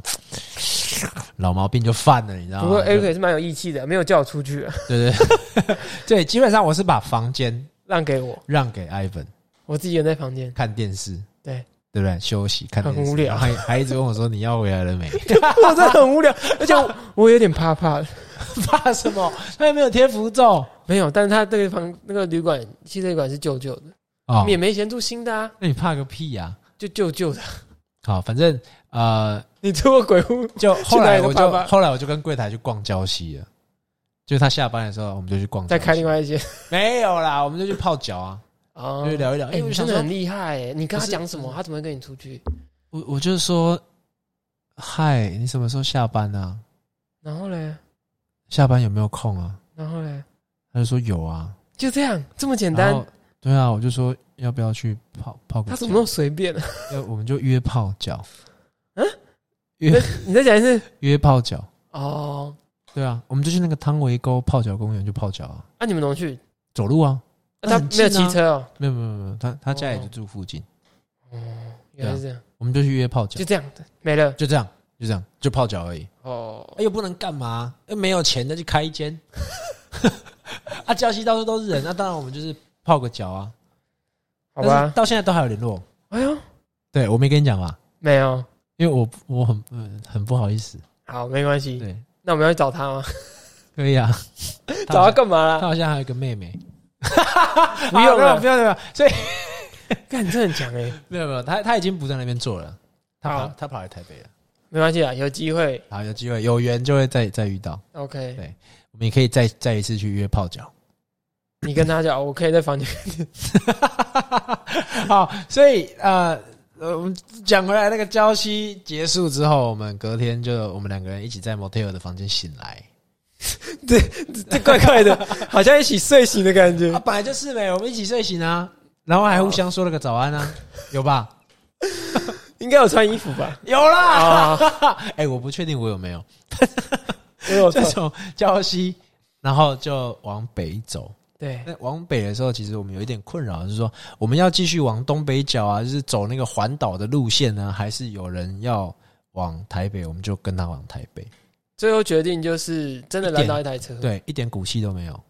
(sniffs) 老毛病就犯了，你知道吗？不过就 Eric 也是蛮有义气的，没有叫我出去，啊，(laughs) 对对 (laughs) 对，基本上我是把房间让给我，让给 Ivan 我自己人在房间。看电视，对对不对？休息看，很无聊还还一直问我说你要回来了没？(laughs) 我真的很无聊，而且我我有点怕怕的。(laughs) 怕什么？他又没有贴符咒没有，但是他这个房那个旅馆汽车旅馆是旧旧的，哦我们也没钱住新的啊，那你怕个屁呀、就旧旧的。好，反正呃，你住过鬼屋？就后来我就去哪里都怕怕后来我就跟柜台去逛礁溪了。就他下班的时候，我们就去逛礁溪。再开另外一间没有啦，我们就去泡脚啊，哦就聊一聊。哎、真的很厉害哎！你跟他讲什么，他怎么会跟你出去？我我就说，嗨，你什么时候下班啊？然后嘞，下班有没有空啊？然后嘞，他就说有啊，就这样这么简单。对啊，我就说要不要去泡泡个脚？他怎么那么随便啊？要我们就约泡脚，嗯约你再讲一次约泡脚。哦。对啊，我们就去那个汤围沟泡脚公园就泡脚啊，那、你们怎么去？走路啊，啊他没有骑车哦。没有没有没有，他他家也就住附近，哦，原来是这样，我们就去约泡脚就，这样没了。就这样就这样就泡脚而已。哦，哎，又不能干嘛？又没有钱那就开一间。(laughs) 啊，礁溪到处都是人，那当然我们就是泡个脚啊。但好吧是。到现在都还有联络。哎呦，对我没跟你讲吧，没有，因为我我很嗯很不好意思。好，没关系。对，那我们要去找他吗？可以啊。(laughs) 找他干嘛他啦？好像还有一个妹妹。(laughs) 不用了啊不用不用，所以干，你这很强哎。没有没有，他他已经不在那边做了，他跑好他跑来台北了。没关系啊，有机会。好，有机会有缘就会再再遇到，OK，对我们也可以再再一次去约泡脚。你跟他讲，(laughs) 我可以在房间。(laughs) 好，所以呃，呃，我们讲回来，那个礁溪结束之后，我们隔天就我们两个人一起在 motel 的房间醒来。(laughs) 这怪怪的，好像一起睡醒的感觉啊，。本来就是呗，我们一起睡醒啊，然后还互相说了个早安啊，有吧？应该有穿衣服吧？(laughs) 有啦。啊，哎、我不确定我有没有。我有就错。从礁溪，然后就往北走。对，那往北的时候，其实我们有一点困扰，就是说我们要继续往东北角啊，就是走那个环岛的路线呢，还是有人要往台北，我们就跟他往台北。最后决定就是真的拦到一台车，对，一点骨气都没有。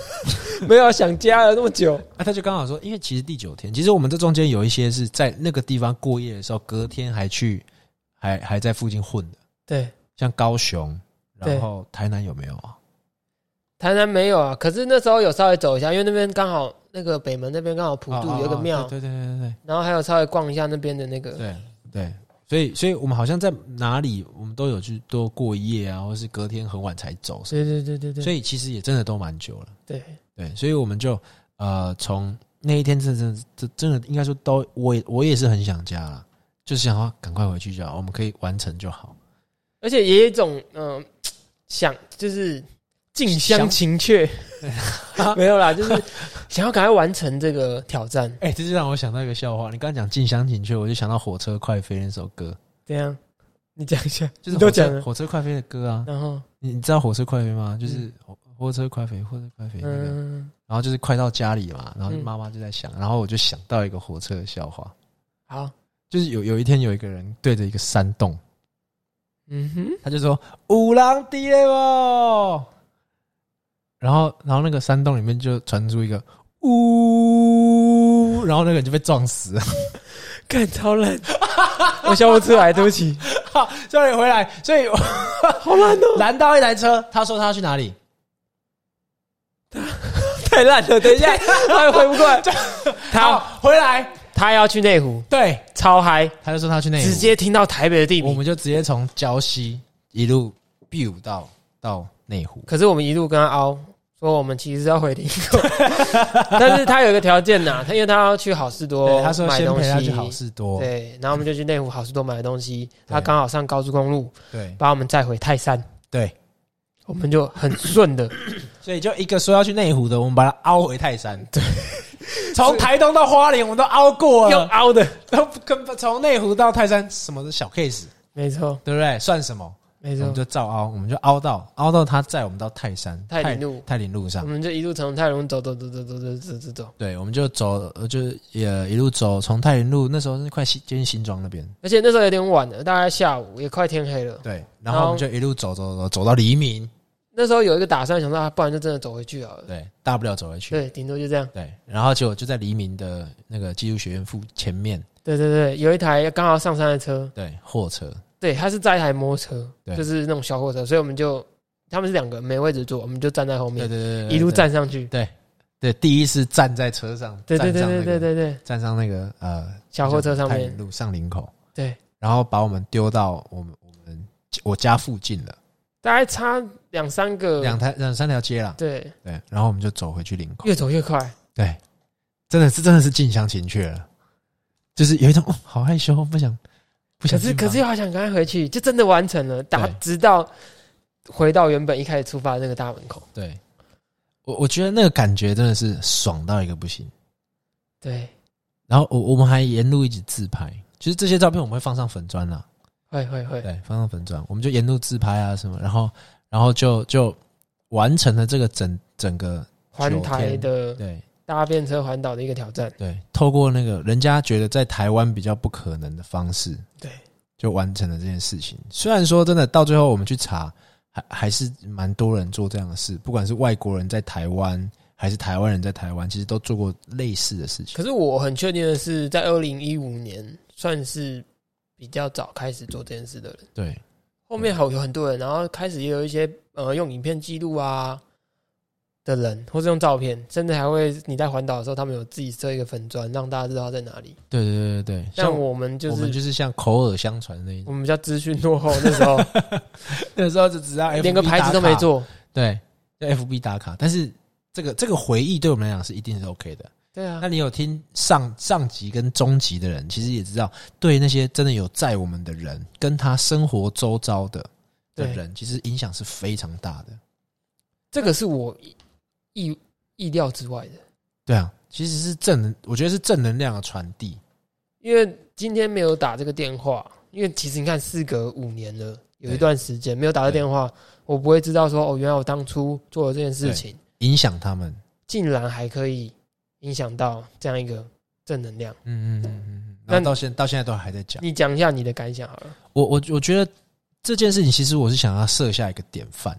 (laughs) 没有想家了那么久。啊，他就刚好说，因为其实第九天，其实我们这中间有一些是在那个地方过夜的时候，隔天还去，还还在附近混的，对，像高雄，然后台南有没有啊？台南没有啊，可是那时候有稍微走一下，因为那边刚好那个北门那边刚好普渡哦有个庙，对对对对然后还有稍微逛一下那边的那个，对对对，所以所以我们好像在哪里，我们都有去多过夜啊，或是隔天很晚才走，对对对对对，所以其实也真的都蛮久了。对。对，所以我们就呃从那一天真的真的真真的应该说都我也我也是很想家了，就是想要赶快回去就好，我们可以完成就好。而且也有一种嗯、想就是近乡情怯，(laughs) 没有啦，就是 (laughs) 想要赶快完成这个挑战。哎、这就让我想到一个笑话。你刚刚讲近乡情怯，我就想到火车快飞那首歌，怎样？你讲一下，就是都讲，火车快飞的歌啊。然后你你知道火车快飞吗？就是火火车快飞，火车快飞那个，嗯，然后就是快到家里嘛，然后嗯妈妈就在想，然后我就想到一个火车的笑话，好，就是有有一天有一个人对着一个山洞，嗯哼，他就说五郎低了不？然后然后那个山洞里面就传出一个呜，然后那个人就被撞死了。(laughs) 干超烂，我笑不出来，对不起，好，终于回来，所以好烂哦，拦到一台车，他说他要去哪里？(laughs) 太烂了，等一下，他还回不过来，(laughs) 他好，回来，他要去内湖，对，超嗨，他就说他去内湖，直接听到台北的地名，我们就直接从礁溪一路 biu 到到内湖。可是我们一路跟他凹。说我们其实要回林口，(laughs) 但是他有一个条件呐，他因为他要去好事多对，他说先买东西，陪他去好事多，对，然后我们就去内湖好事多买东西，他刚好上高速公路，对。把我们载回泰山，对，我们就很顺的，(coughs) 所以就一个说要去内湖的，我们把他凹回泰山。对，(laughs) 从台东到花莲，我们都凹过又了，凹的，都跟从内湖到泰山，什么的小 case，没错，对不对？算什么？没错我们，就照凹，我们就凹到凹到他载我们到泰山泰林路泰林路上我。们就一路从泰隆走走走走走走走走走，对，我们就走，呃就是也一路走，从泰林路那时候是快新接近新庄那边，而且那时候有点晚了，大概下午也快天黑了。对，然后我们就一路走走走走到黎明，那时候有一个打算，想说啊，不然就真的走回去好了。对，大不了走回去，对，顶多就这样。对，然后结果就在黎明的那个技术学院附前面，对对对，有一台刚好上山的车，对，货车，对，他是载一台摩托车，就是那种小货车，所以我们就他们是两个没位置坐，我们就站在后面，对对对，对一路，站上去。对对，第一次站在车上，对对对对对对，站上那个呃小货车上面，路上林口，对，然后把我们丢到我们我们我家附近了，大概差两三个，两台两三条街了，对，对，然后我们就走回去林口，越走越快。对，真的是真的是近乡情怯了，就是有一种哦，好害羞，不想不可是可是又好想赶快回去，就真的完成了，打直到回到原本一开始出发的那个大门口。对，我我觉得那个感觉真的是爽到一个不行。对，然后我我们还沿路一直自拍，其实这些照片我们会放上粉砖啦，会会会，对，放上粉砖，我们就沿路自拍啊什么，然后然后就就完成了这个整整个环台的对搭便车环岛的一个挑战。对，透过那个人家觉得在台湾比较不可能的方式，对，就完成了这件事情。虽然说真的到最后我们去查，还还是蛮多人做这样的事，不管是外国人在台湾，还是台湾人在台湾，其实都做过类似的事情。可是我很确定的是，在二零一五年算是比较早开始做这件事的人。对后面好有很多人，然后开始也有一些呃用影片记录啊的人，或是用照片，甚至还会你在环岛的时候，他们有自己设一个粉砖，让大家知道在哪里。对对对对对，像我们就是我们就是像口耳相传那一种，我们比较资讯落后，那时候 (laughs) 那时候就只知道连个牌子都没，做。对，在 FB 打卡，但是这个这个回忆对我们来讲是一定是 OK 的。对啊那，你有听上上级跟中级的人，其实也知道，对那些真的有在我们的人，跟他生活周遭的的人，其实影响是非常大的。这个是我意意意料之外的，对啊，其实是正能，我觉得是正能量的传递。因为今天没有打这个电话，因为其实你看，事隔五年了，有一段时间没有打这电话，我不会知道说哦，原来我当初做了这件事情，影响他们，竟然还可以影响到这样一个正能量。嗯嗯嗯嗯嗯，那到现到现在都还在讲。你讲一下你的感想好了。我我我觉得这件事情，其实我是想要设下一个典范。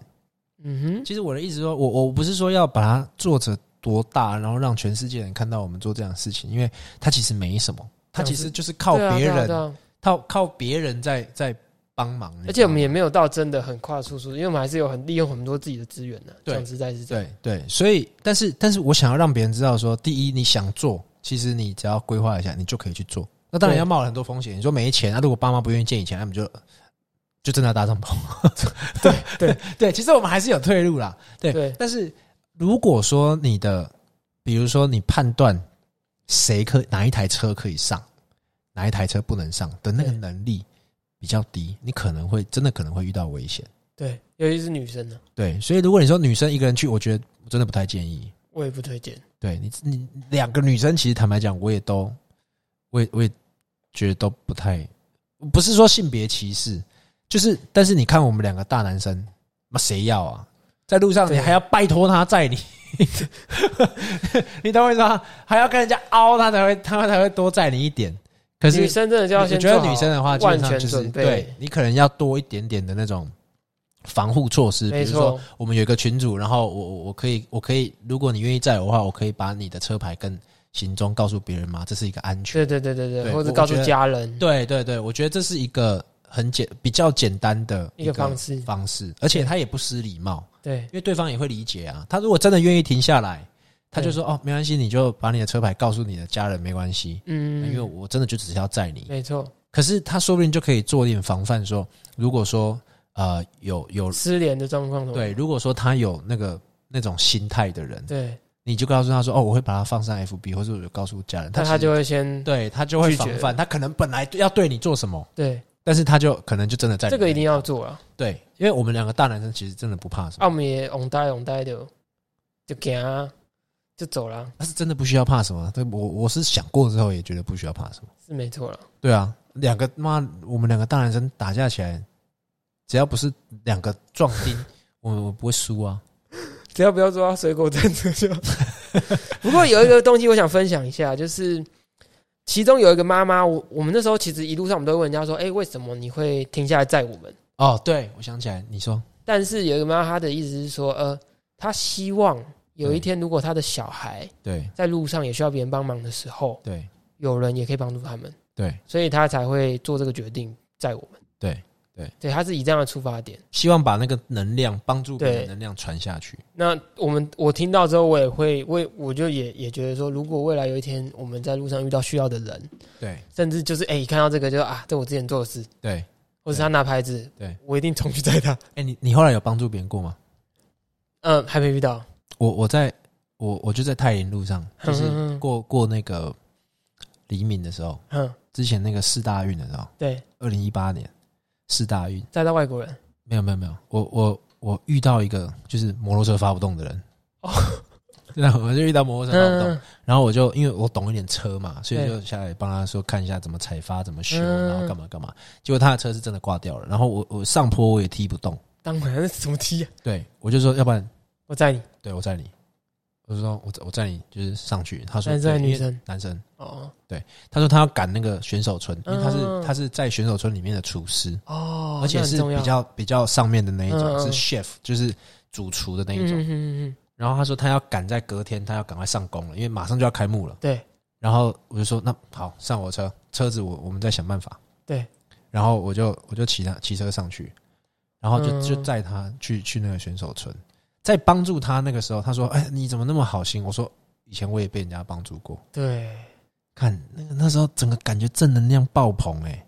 嗯哼，其实我的意思说，我我不是说要把它做着多大，然后让全世界人看到我们做这样的事情，因为它其实没什么，它其实就是靠别人，靠靠别人在在帮忙。而且我们也没没有到真的很跨出出，因为我们还是有很利用很多自己的资源的。对讲实在是这样。对对，所以但是但是我想要让别人知道说，第一，你想做，其实你只要规划一下，你就可以去做。那当然要冒了很多风险。你说没钱，那、如果爸妈不愿意借你钱，那我们就就真的要搭帐篷。(laughs) 对对对，其实我们还是有退路啦。对，对但是如果说你的，比如说你判断谁可哪一台车可以上，哪一台车不能上的那个能力比较低，你可能会真的可能会遇到危险。对，尤其是女生呢，对，所以如果你说女生一个人去，我觉得我真的不太建议。我也不推荐。对你，你两个女生，其实坦白讲，我也都，我也我也觉得都不太，不是说性别歧视，就是，但是你看我们两个大男生，那谁要啊？在路上你还要拜托他载你，(laughs) 你懂我意思吗？还要跟人家凹他才会，他才会多载你一点。可是女生真的就要先我觉得女生的话，基万本上就是对你可能要多一点点的那种防护措施，比如说，我们有一个群组，然后我我我可以我可以，如果你愿意载我的话，我可以把你的车牌跟行踪告诉别人吗？这是一个安全。对对对对对对，或者告诉家人，对对对，我觉得这是一个很简比较简单的一个方式。方式，而且他也不失礼貌，对。因为对方也会理解啊。他如果真的愿意停下来，他就说哦没关系，你就把你的车牌告诉你的家人没关系，嗯，因为我真的就只是要载你。没错，可是他说不定就可以做一点防范说如果说呃有有失联的状况对，如果说他有那个那种心态的人，对，你就告诉他说：“哦，我会把它放上 FB，或者我就告诉家人。其实那他就会先对他就会防范，他可能本来要对你做什么，对但是他就可能就真的在这个一定要要做啊。对，因为我们两个大男生其实真的不怕什啊，么，我们也拥呆拥呆的，就行啊，就走了，他是真的不需要怕什么。对我我是想过之后也觉得不需要怕什么。是没错了。对啊，两个妈，我们两个大男生打架起来，只要不是两个壮丁，(laughs) 我我不会输啊。只要不要做到水果战车就好。不过有一个东西我想分享一下，就是其中有一个妈妈，我我们那时候其实一路上我们都会问人家说，哎、为什么你会停下来载我们？哦，对，我想起来，你说。但是有一个妈妈，她的意思是说，呃，她希望有一天如果她的小孩对。在路上也需要别人帮忙的时候，对。有人也可以帮助他们，对。所以她才会做这个决定载我们。对，对，对，他是以这样的出发点。希望把那个能量帮助别人的能量传下去。那我们我听到之后，我也会，为我就也也觉得说，如果未来有一天我们在路上遇到需要的人，对。甚至就是哎、一看到这个就啊，这我之前做的事，对，或是他拿牌子，对。我一定冲去载他。(laughs) 哎、你你后来有帮助别人过吗？嗯，还没遇到，我我在我我就在泰林路上，就是过过那个黎明的时候，嗯，之前那个四大运的时候，对，二零一八年四大运，载到外国人，没有没有没有，我我我遇到一个就是摩托车发不动的人，哦。(laughs) 那我就遇到摩托车发不动，嗯，然后我就因为我懂一点车嘛，所以就下来帮他说看一下怎么采发、怎么修，嗯。然后干嘛干嘛。结果他的车是真的挂掉了，然后我我上坡我也踢不动，当然那怎么踢啊？对我就说要不然我载你，对我载你，我就说我我载你就是上去，他说男生女生？男生，哦对他说他要赶那个选手村，因为他是、嗯他是在选手村里面的厨师，哦，而且是比较比较上面的那一种，是 chef 就是主厨的那一种。然后他说他要赶在隔天，他要赶快上工了，因为马上就要开幕了。对然后我就说那好，上我车，车子我我们再想办法。对，然后我就我就骑他骑车上去，然后就嗯就载他去去那个选手村，在帮助他那个时候，他说：“哎，你怎么那么好心？”我说：“以前我也被人家帮助过。对，”看那个那时候整个感觉正能量爆棚哎、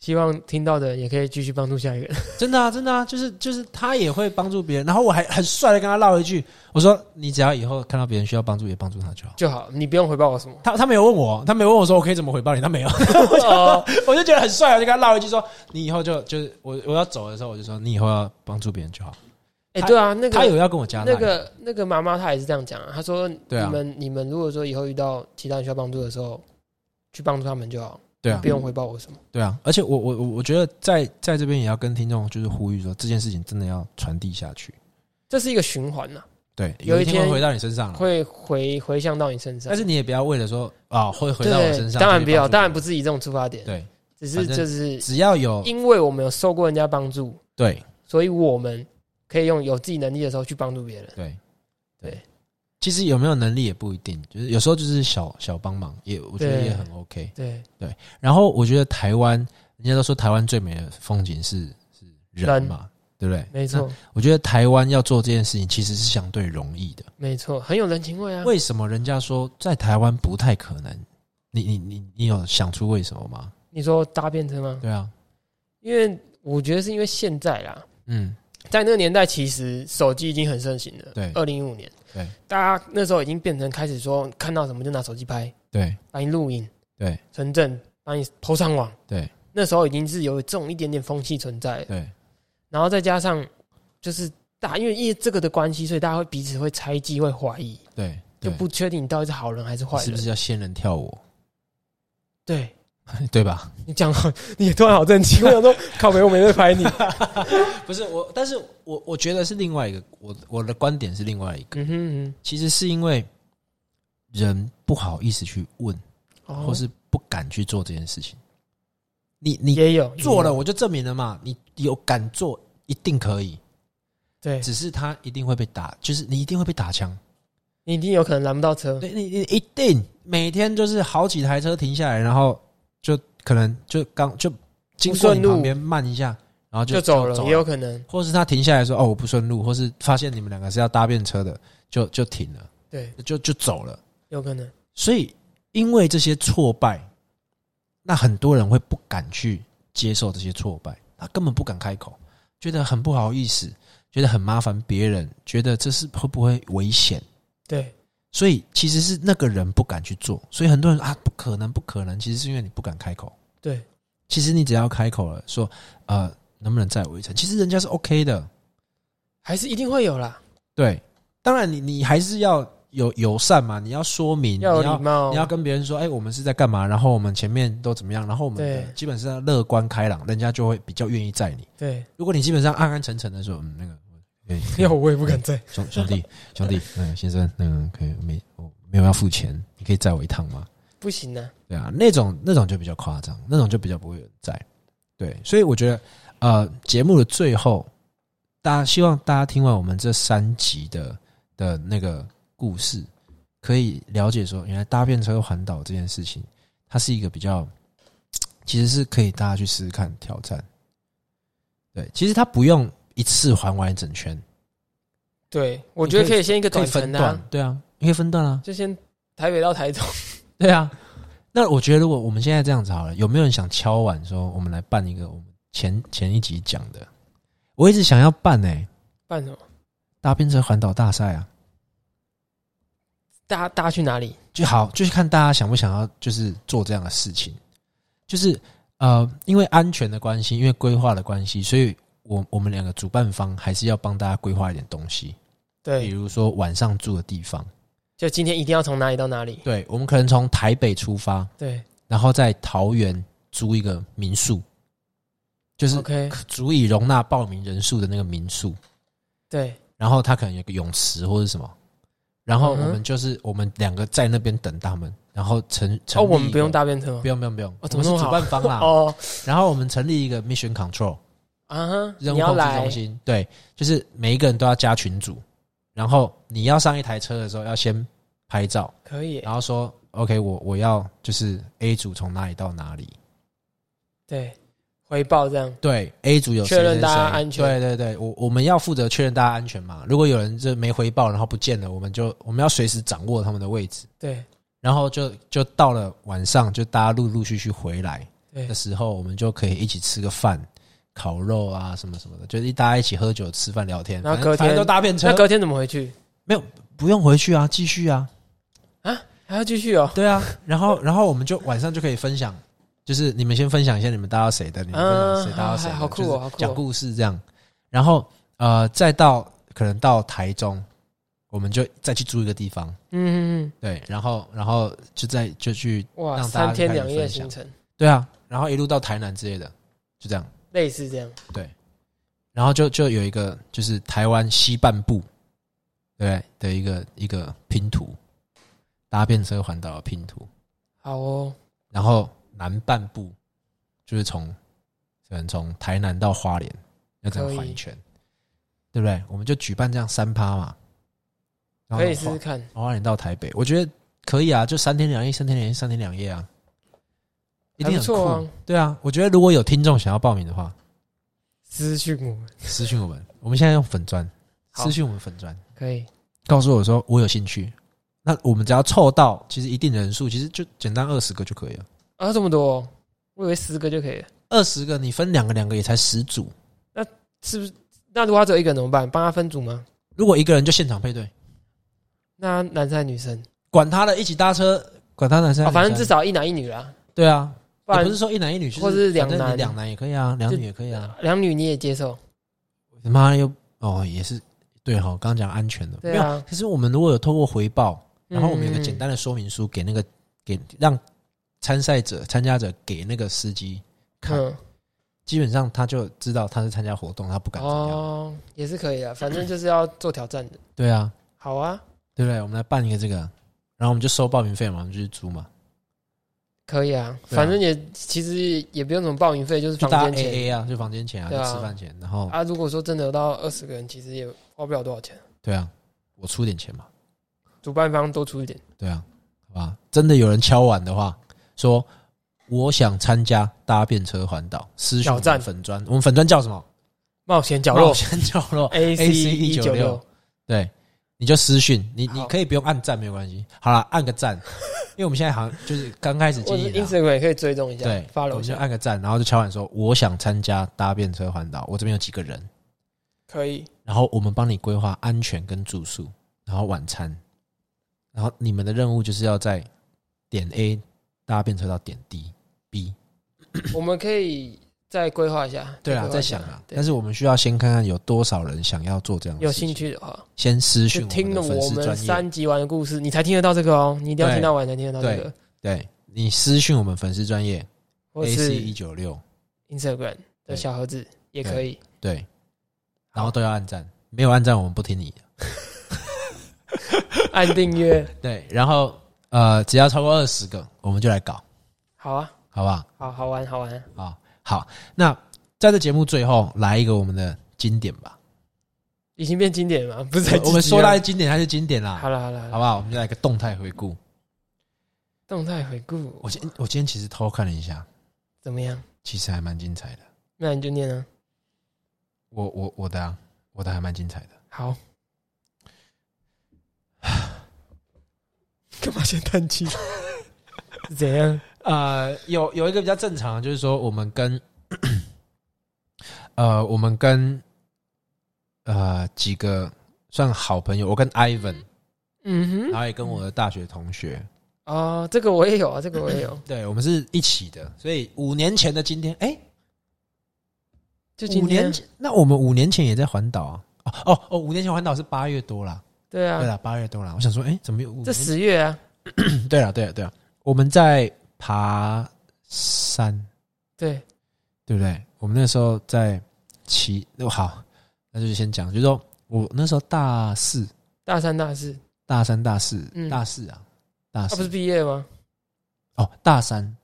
希望听到的也可以继续帮助下一个人。(laughs) 真的啊，真的啊，就是就是他也会帮助别人，然后我还很帅的跟他唠一句，我说你只要以后看到别人需要帮助，也帮助他就好。就好，你不用回报我什么。他他没有问我，他没有问我说我可以怎么回报你，他没有，哦，(laughs) 我就觉得很帅，我就跟他唠一句说，你以后就就是我我要走的时候，我就说你以后要帮助别人就好。哎，对啊，那个他有要跟我加那个那个妈妈她也是这样讲啊，她说对啊你们你们如果说以后遇到其他人需要帮助的时候，去帮助他们就好，对啊不用回报我什么。对啊，而且我我我我觉得在在这边也要跟听众就是呼吁说，这件事情真的要传递下去。这是一个循环呐，对，有一天会回到你身上，会回回向到你身上。但是你也不要为了说啊会回到我身上，当然不要，当然不是以这种出发点，对，只是就是只要有因为我们有受过人家帮助，对所以我们可以用有自己能力的时候去帮助别人。对对，其实有没有能力也不一定，就是有时候就是小小帮忙，也我觉得也很 OK。对，然后我觉得台湾，人家都说台湾最美的风景是是人嘛，对不对？没错，我觉得台湾要做这件事情其实是相对容易的。没错，很有人情味啊。为什么人家说在台湾不太可能？你你你你有想出为什么吗？你说搭便车吗？对啊，因为我觉得是因为现在啦，嗯，在那个年代，其实手机已经很盛行了。对。二零一五年，对，大家那时候已经变成开始说看到什么就拿手机拍，对。帮你录影、对。存证，帮你投上网。对。那时候已经是有这种一点点风气存在，对。然后再加上就是大，因为因为这个的关系，所以大家会彼此会猜忌、会怀疑，对，对。就不确定你到底是好人还是坏人。是不是要仙人跳舞？对 (laughs) 对吧？你讲好，你也突然好震惊，我想说，(laughs) 靠北，我没在拍你。(laughs) 不是我，但是我我觉得是另外一个，我我的观点是另外一个，嗯哼嗯其实是因为人不好意思去问，哦或是不敢去做这件事情。你你也有做了，我就证明了嘛，你有敢做，一定可以。对，只是他一定会被打，就是你一定会被打枪。你一定有可能拦不到车。对你，你一定每天就是好几台车停下来，然后就可能就刚就经过你旁边慢一下，然后就走了，也有可能。或是他停下来说：“哦，我不顺路。”或是发现你们两个是要搭便车的，就就停了，对，就就走了。有可能。所以，因为这些挫败，那很多人会不敢去接受这些挫败，他根本不敢开口，觉得很不好意思，觉得很麻烦别人，觉得这是会不会危险？对，所以其实是那个人不敢去做，所以很多人啊，不可能，不可能，其实是因为你不敢开口。对，其实你只要开口了，说呃，能不能载我一程？其实人家是 OK 的。还是一定会有啦，对，当然你你还是要有友善嘛，你要说明，要你要礼貌。你要跟别人说，哎、我们是在干嘛？然后我们前面都怎么样？然后我们基本上乐观开朗，人家就会比较愿意载你。对，如果你基本上安安沉沉的说，嗯，那个，哎、要我也不敢载。兄兄弟兄弟，(laughs) 嗯，先生，那个，可以没我没有要付钱，你可以载我一趟吗？不行啊，对啊，那种那种就比较夸张，那种就比较不会有人在。对，所以我觉得，呃，节目的最后，大家希望大家听完我们这三集的的那个故事，可以了解说，原来搭便车环岛这件事情，它是一个比较，其实是可以大家去试试看挑战。对，其实它不用一次环完一整圈，对，我觉得可以先一个短分段啊，，对啊，你可以分段啊。就先台北到台中。对啊，那我觉得如果我们现在这样子好了，有没有人想敲碗说我们来办一个我们前前一集讲的？我一直想要办呢、办什么？搭便车环岛大赛啊，大家大家去哪里？就好，就是看大家想不想要，就是做这样的事情。就是呃，因为安全的关系，因为规划的关系，所以我我们两个主办方还是要帮大家规划一点东西，对。比，如说晚上住的地方，就今天一定要从哪里到哪里？对，我们可能从台北出发，对。然后在桃园租一个民宿，就是，OK，足以容纳报名人数的那个民宿。对，然后它可能有个泳池或者什么，然后我们就是我们两个在那边等他们，然后成成哦，立一个我们不用搭便车。吗不？用不用不用，哦我们是主办方啦。(laughs) 哦，然后我们成立一个 mission control 啊哈，任务控制中，心，对，就是每一个人都要加群组，然后你要上一台车的时候要先拍照，可以，然后说 OK，我我要就是 A 组从哪里到哪里，对，回报这样，对 A 组有确认大家安全。对对对，我我们要负责确认大家安全嘛。如果有人这没回报，然后不见了，我们就我们要随时掌握他们的位置。对。然后就就到了晚上，就大家陆陆续续回来的时候，我们就可以一起吃个饭，烤肉啊什么什么的，就是一大家一起喝酒、吃饭、聊天。然后隔天都搭便车那，隔天怎么回去？没有不用回去啊，继续啊啊，还要继续哦，对啊。然后然后我们就晚上就可以分享，就是你们先分享一下你们搭到谁的，你们分享谁搭到谁，啊好酷哦好酷哦讲故事这样。然后呃，再到可能到台中，我们就再去租一个地方，嗯嗯对，然后然后就再就去嗯，哇，三天两夜行程，对啊，然后一路到台南之类的，就这样。类似这样，对。然后就就有一个就是台湾西半部，对的一个一个拼图，搭便车环岛的拼图。好哦，然后南半部就是从可能从台南到花莲要这样环一圈，对不对？我们就举办这样三趴嘛，可以试试看，花莲到台北，我觉得可以啊，就三天两夜，三天两夜，三天两夜啊，一定很酷。啊对啊，我觉得如果有听众想要报名的话，私讯我们私讯我们，我们现在用粉砖，私讯我们粉砖，可以，告诉我说我有兴趣。那我们只要凑到其实一定人数，其实就简单二十个就可以了。啊，这么多哦，我以为十个就可以了，二十个你分两个两个也才十组，那是不是？那如果他只有一个人怎么办？帮他分组吗？如果一个人就现场配对，那男生还是女生？管他的，一起搭车，管他男生、反正至少一男一女啦，对啊，不然也不是说一男一女，就是或是两反正你男两男也可以啊，两女也可以啊。两女你也接受？他妈又哦，也是对哈，刚刚讲安全的，没有。其实我们如果有透过回报，然后我们有个嗯简单的说明书给那个给让参赛者、参加者给那个司机看，嗯，基本上他就知道他是参加活动，他不敢怎样。哦，也是可以的，反正就是要做挑战的。对啊，好啊，对不对？我们来办一个这个，然后我们就收报名费嘛，我们就去租嘛，可以啊，啊。反正也其实也不用什么报名费，就是就大房间 A 钱就房间钱啊，就啊。吃饭钱，然后啊。如果说真的有到二十个人，其实也花不了多少钱，对啊，我出点钱嘛，主办方多出一点。对啊，好吧，真的有人敲碗的话，说我想参加搭便车环岛，私讯挑战。粉砖，我们粉砖叫什么？冒险角落。冒险角落 A C 一九196六，对，你就私讯，你你可以不用按赞没有关系，好了，按个赞，(laughs) 因为我们现在好像就是刚开始或者经营啊，Instagram 也可以追踪一下，对，发了我们就按个赞，然后就敲碗说我想参加搭便车环岛，我这边有几个人，可以。然后我们帮你规划安全跟住宿，然后晚餐，然后你们的任务就是要在点 A 搭便车到点 D、B，我们可以再规划一下。对啊，在想啊，但是我们需要先看看有多少人想要做这样的有兴，趣的话，先私就讯听了我们三集完的故事，你才听得到这个哦，你一定要听到完才听得到这个，对你私讯我们粉丝专业或 A 是 C 一九六，Instagram 的小盒子也可以。对，然后都要按赞，没有按赞我们不听你的。按订阅，(laughs) 对，然后呃，只要超过二十个，我们就来搞，好啊，好不好？好好玩好玩。啊，好，那在这节目最后来一个我们的经典吧。已经变经典了？(laughs) 不是我们说它是经典还是经典啦？好了好了，好不好？我们就来个动态回顾。动态回顾我今我今天其实偷看了一下，怎么样？其实还蛮精彩的。那你就念啊。我我我的啊，我的还蛮精彩的。好。(sighs) 干嘛先叹气？(laughs) 是怎样？呃，有有一个比较正常，就是说我们跟呃我们跟呃几个算好朋友，我跟 Ivan，嗯哼，然后也跟我的大学同学，哦，这个我也有啊，这个我也有。(coughs) 对我们是一起的，所以五年前的今天，哎、就今天五年前，那我们五年前也在环岛啊。哦哦哦，五年前环岛是八月多啦，对啊，对了，八月多啦。我想说，哎，怎么有五这？十月啊，(coughs) 对了，对了，对了，我们在爬山，对，对不对？我们那时候在骑，那好，那就先讲，就是说我那时候大四、大三、大四，大三、大四、嗯。大四啊，大他不是毕业吗？哦，大三，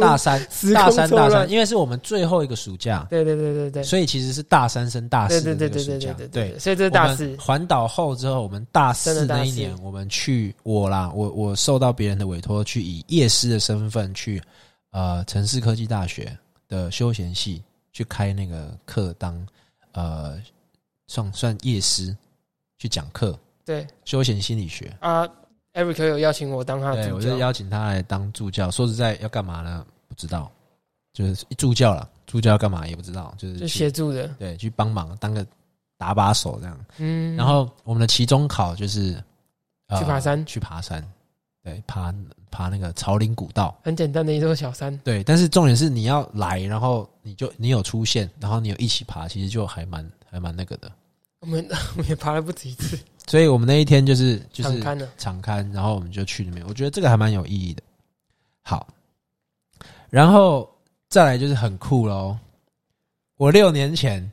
大三，大三，大三，因为是我们最后一个暑假，对对对对对，所以其实是大三升大对四的对对对对这个暑假对对对。所以这是大四，环岛后之后，我们大四那一年，我们去我啦，我我受到别人的委托，去以夜师的身份去呃城市科技大学的休闲系去开那个课当呃算算夜师去讲课，对休闲心理学。啊，Eric 有邀请我当他的对，助教我就，邀请他来当助教。说实在，要干嘛呢？不知道，就是助教了。助教要干嘛也不知道，就是就去协助的，对去帮忙当个打把手这样。嗯，然后我们的期中考就是、呃去爬山去爬山，对，爬爬那个朝林古道。很简单的一座小山，对，但是重点是你要来，然后你就你有出现，然后你有一起爬，其实就还蛮还蛮那个的。我们 (laughs) 我们也爬了不止一次，所以我们那一天就是就是敞开了，场刊，然后我们就去那边，我觉得这个还蛮有意义的。好，然后再来就是很酷喽。我六年前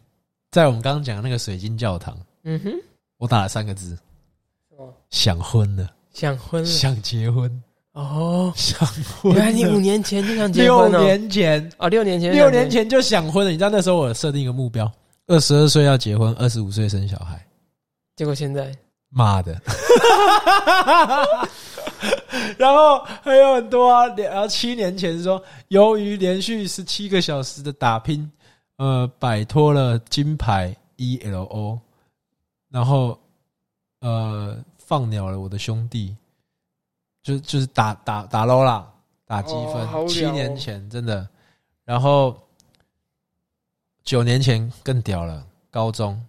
在我们刚刚讲的那个水晶教堂，嗯哼，我打了三个字。哦：想婚了，想婚了，想结婚，哦，想婚。原来你五年前就想结六婚了，年前，哦，六年前，六年，前就想婚了。你知道那时候我设定一个目标，二十二岁要结婚，二十五岁生小孩。结果现在妈的！(laughs) 然后还有很多啊，然后七年前说，由于连续十七个小时的打拼，呃，摆脱了金牌 ELO，然后呃，放鸟了我的兄弟，就就是打打打 low 啦，打积分。七年前真的，然后九年前更屌了，高中。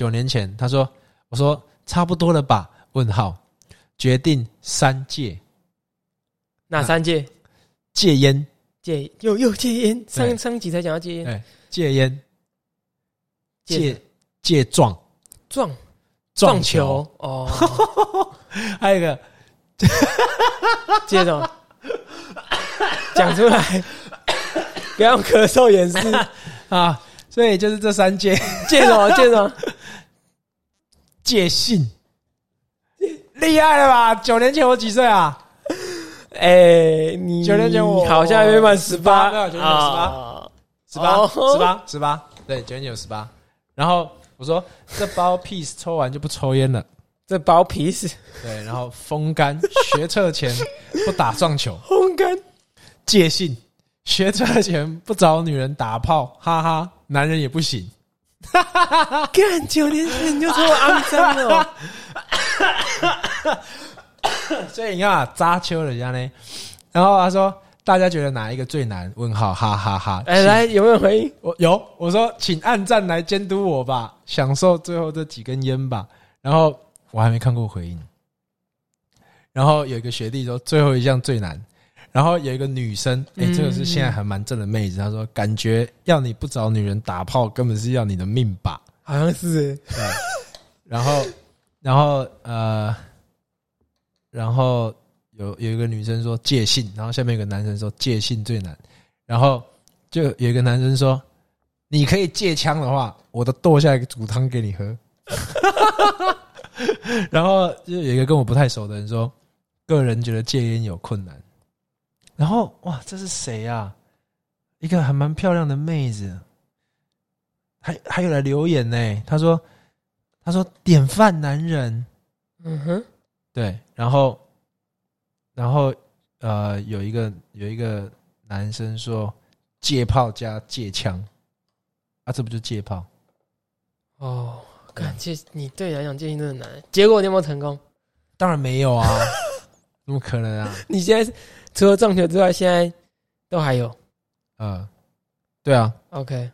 九年前，他说：“我说差不多了吧？”问号，决定三戒哪三戒戒烟，戒又又戒烟，对上上集才讲到戒烟，哎，戒烟，戒戒戒撞撞撞球球，哦，(laughs) 还有一个 (laughs) 戒什么讲出来，不要用咳嗽掩饰，(laughs) 啊，所以就是这三戒戒什么戒什么，戒信，厉害了吧？九年前我几岁啊？哎，你九年前我好像还没满十八，没有九年前我啊。十八，哦。十八，十八，对，九年前有十八。然后我说这包 piece 抽完就不抽烟了，这包 piece 对，然后风干，(laughs) 学测前不打撞球，风干，戒信，学车前不找女人打炮，哈哈，男人也不行。干九年前你就说我肮脏了，(coughs) 所以你看啊，扎秋人家呢，然后他说大家觉得哪一个最难？问号，哈哈哈。哎，请来有没有回应？我有，我说请按赞来监督我吧，享受最后这几根烟吧。然后我还没看过回应。然后有一个学弟说最后一项最难。然后有一个女生，哎、嗯这个是现在还蛮正的妹子，她说感觉要你不找女人打炮，根本是要你的命吧。好像是对，然后，然后呃，然后有有一个女生说戒性，然后下面有个男生说戒性最难，然后就有一个男生说，你可以借枪的话，我都剁下一个煮汤给你喝。(laughs) 然后就有一个跟我不太熟的人说，个人觉得戒烟有困难。然后哇，这是谁啊？一个还蛮漂亮的妹子，还还有来留言呢。他说：“他说典范男人，嗯哼，对。然后，然后呃，有一个有一个男生说借炮加借枪，啊，这不就借炮？哦，感谢你对你来讲戒心真的难，结果你有没有成功？当然没有啊，(laughs) 怎么可能啊？(laughs) 你现在是除了撞球之外，现在都还有呃，对啊，OK。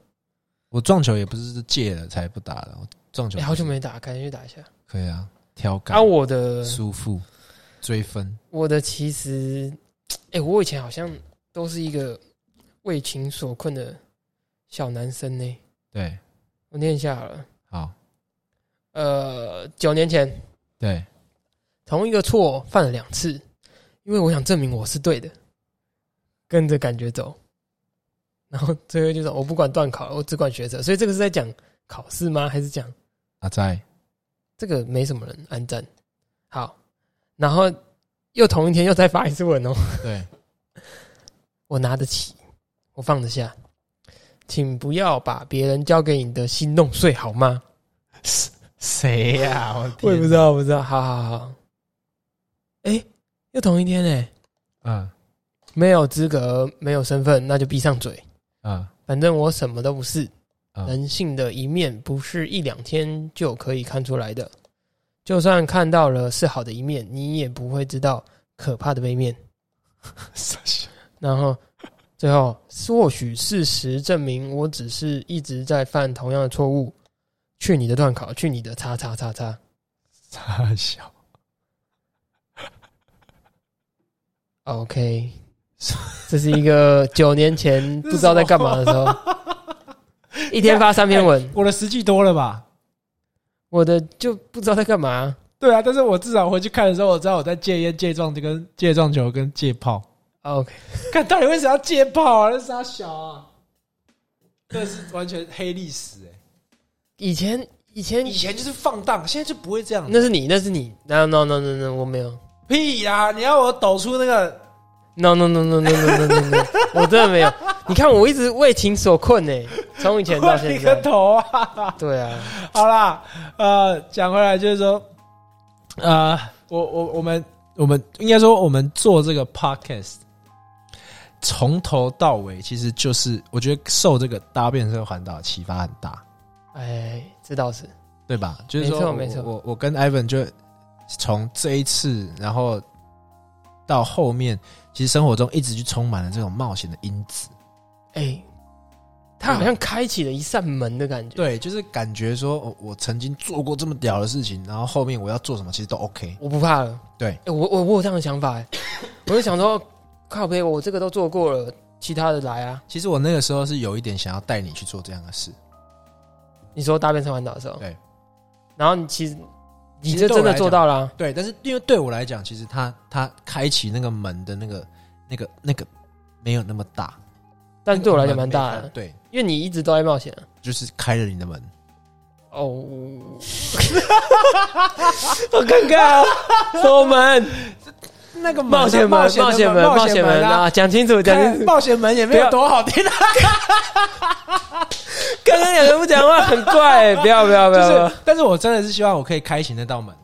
我撞球也不是戒了才不打的，我撞球哎，好久没打，赶紧去打一下。可以啊，调侃啊，我的舒服追分，我的其实，(tsk) 哎，我以前好像都是一个为情所困的小男生呢。对，我念一下好了。好，呃，九年前对，同一个错犯了两次，因为我想证明我是对的，跟着感觉走，然后最后就说我不管断考，我只管学车，所以这个是在讲考试吗？还是讲阿在这个没什么人安赞？好，然后又同一天又再发一次文哦，对，(laughs) 我拿得起，我放得下，请不要把别人交给你的心弄碎好吗？(laughs) 谁呀？我我也不知道，不知道，好好好。哎、又同一天哎、嗯没有资格，没有身份，那就闭上嘴。啊反正我什么都不是，嗯人性的一面不是一两天就可以看出来的。就算看到了是好的一面，你也不会知道可怕的背面。(laughs) 然后最后，或许事实证明我只是一直在犯同样的错误。去你的断考，去你的叉叉叉叉。差小，OK，这是一个九年前 (laughs) 不知道在干嘛的时候，一天发三篇文，我的实际多了吧？我的就不知道在干嘛。对啊，但是我至少回去看的时候，我知道我在戒烟、戒撞、跟戒撞球跟戒炮。OK，看到底为什么要戒炮啊？那傻小啊！这是完全黑历史哎、以前以前以前就是放荡，现在就不会这样。那是你，那是你，no no no no no，我没有屁呀！你要我抖出那个？No No No No No No No No！(laughs) 我真的没有。你看，我一直为情所困呢，从以前到现在。你个头啊！对啊。好啦，呃，讲回来就是说，呃，我我我们我们应该说，我们做这个 podcast，从头到尾其实就是我觉得受这个搭便车环岛启发很大。哎，这倒是对吧？就是说，没错，没错。我我跟 Evan 就。从这一次，然后到后面，其实生活中一直就充满了这种冒险的因子。哎，他好像开启了一扇门的感觉。对，就是感觉说，我我曾经做过这么屌的事情，然后后面我要做什么，其实都 OK。我不怕了。对哎，我我我有这样的想法，哎，(laughs) 我就想说，靠背，我这个都做过了，其他的来啊。其实我那个时候是有一点想要带你去做这样的事，你说大便上环岛的时候，对，然后你其实你这真的做到了啊、对，但是因为对我来讲，其实他他开启那个门的那个那个那个没有那么大，但对我来讲蛮大的，对，因为你一直都在冒险啊。就是开了你的门。哦，(laughs) 好尴尬啊！锁门，(laughs) 那个冒险门，冒险门，冒险门啊！讲清楚，讲清楚。冒险门也没有多好听啊，刚刚两个不 (laughs) 讲话很怪、(laughs) 欸，不要不要不要！但是我真的是希望我可以开启那道门。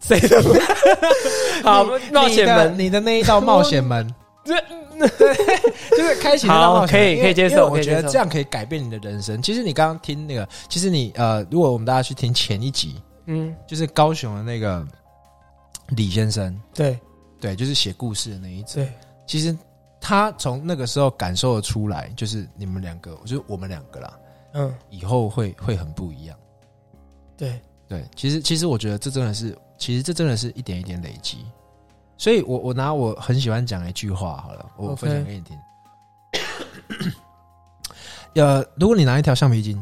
谁的门？(laughs) 好，冒险门。你的那一道冒险门，这就是开启那道冒险门可以可以接受我觉得这样可以改变你的人生。其实你刚刚听那个，其实你呃，如果我们大家去听前一集，嗯，就是高雄的那个李先生，对对，就是写故事的那一种。对，其实他从那个时候感受的出来，就是你们两个，就是我们两个啦，嗯，以后会会很不一样。对，对，其实其实我觉得这真的是，其实这真的是一点一点累积。所以我我拿我很喜欢讲的一句话好了，我分享给你听。(coughs) 呃，如果你拿一条橡皮筋，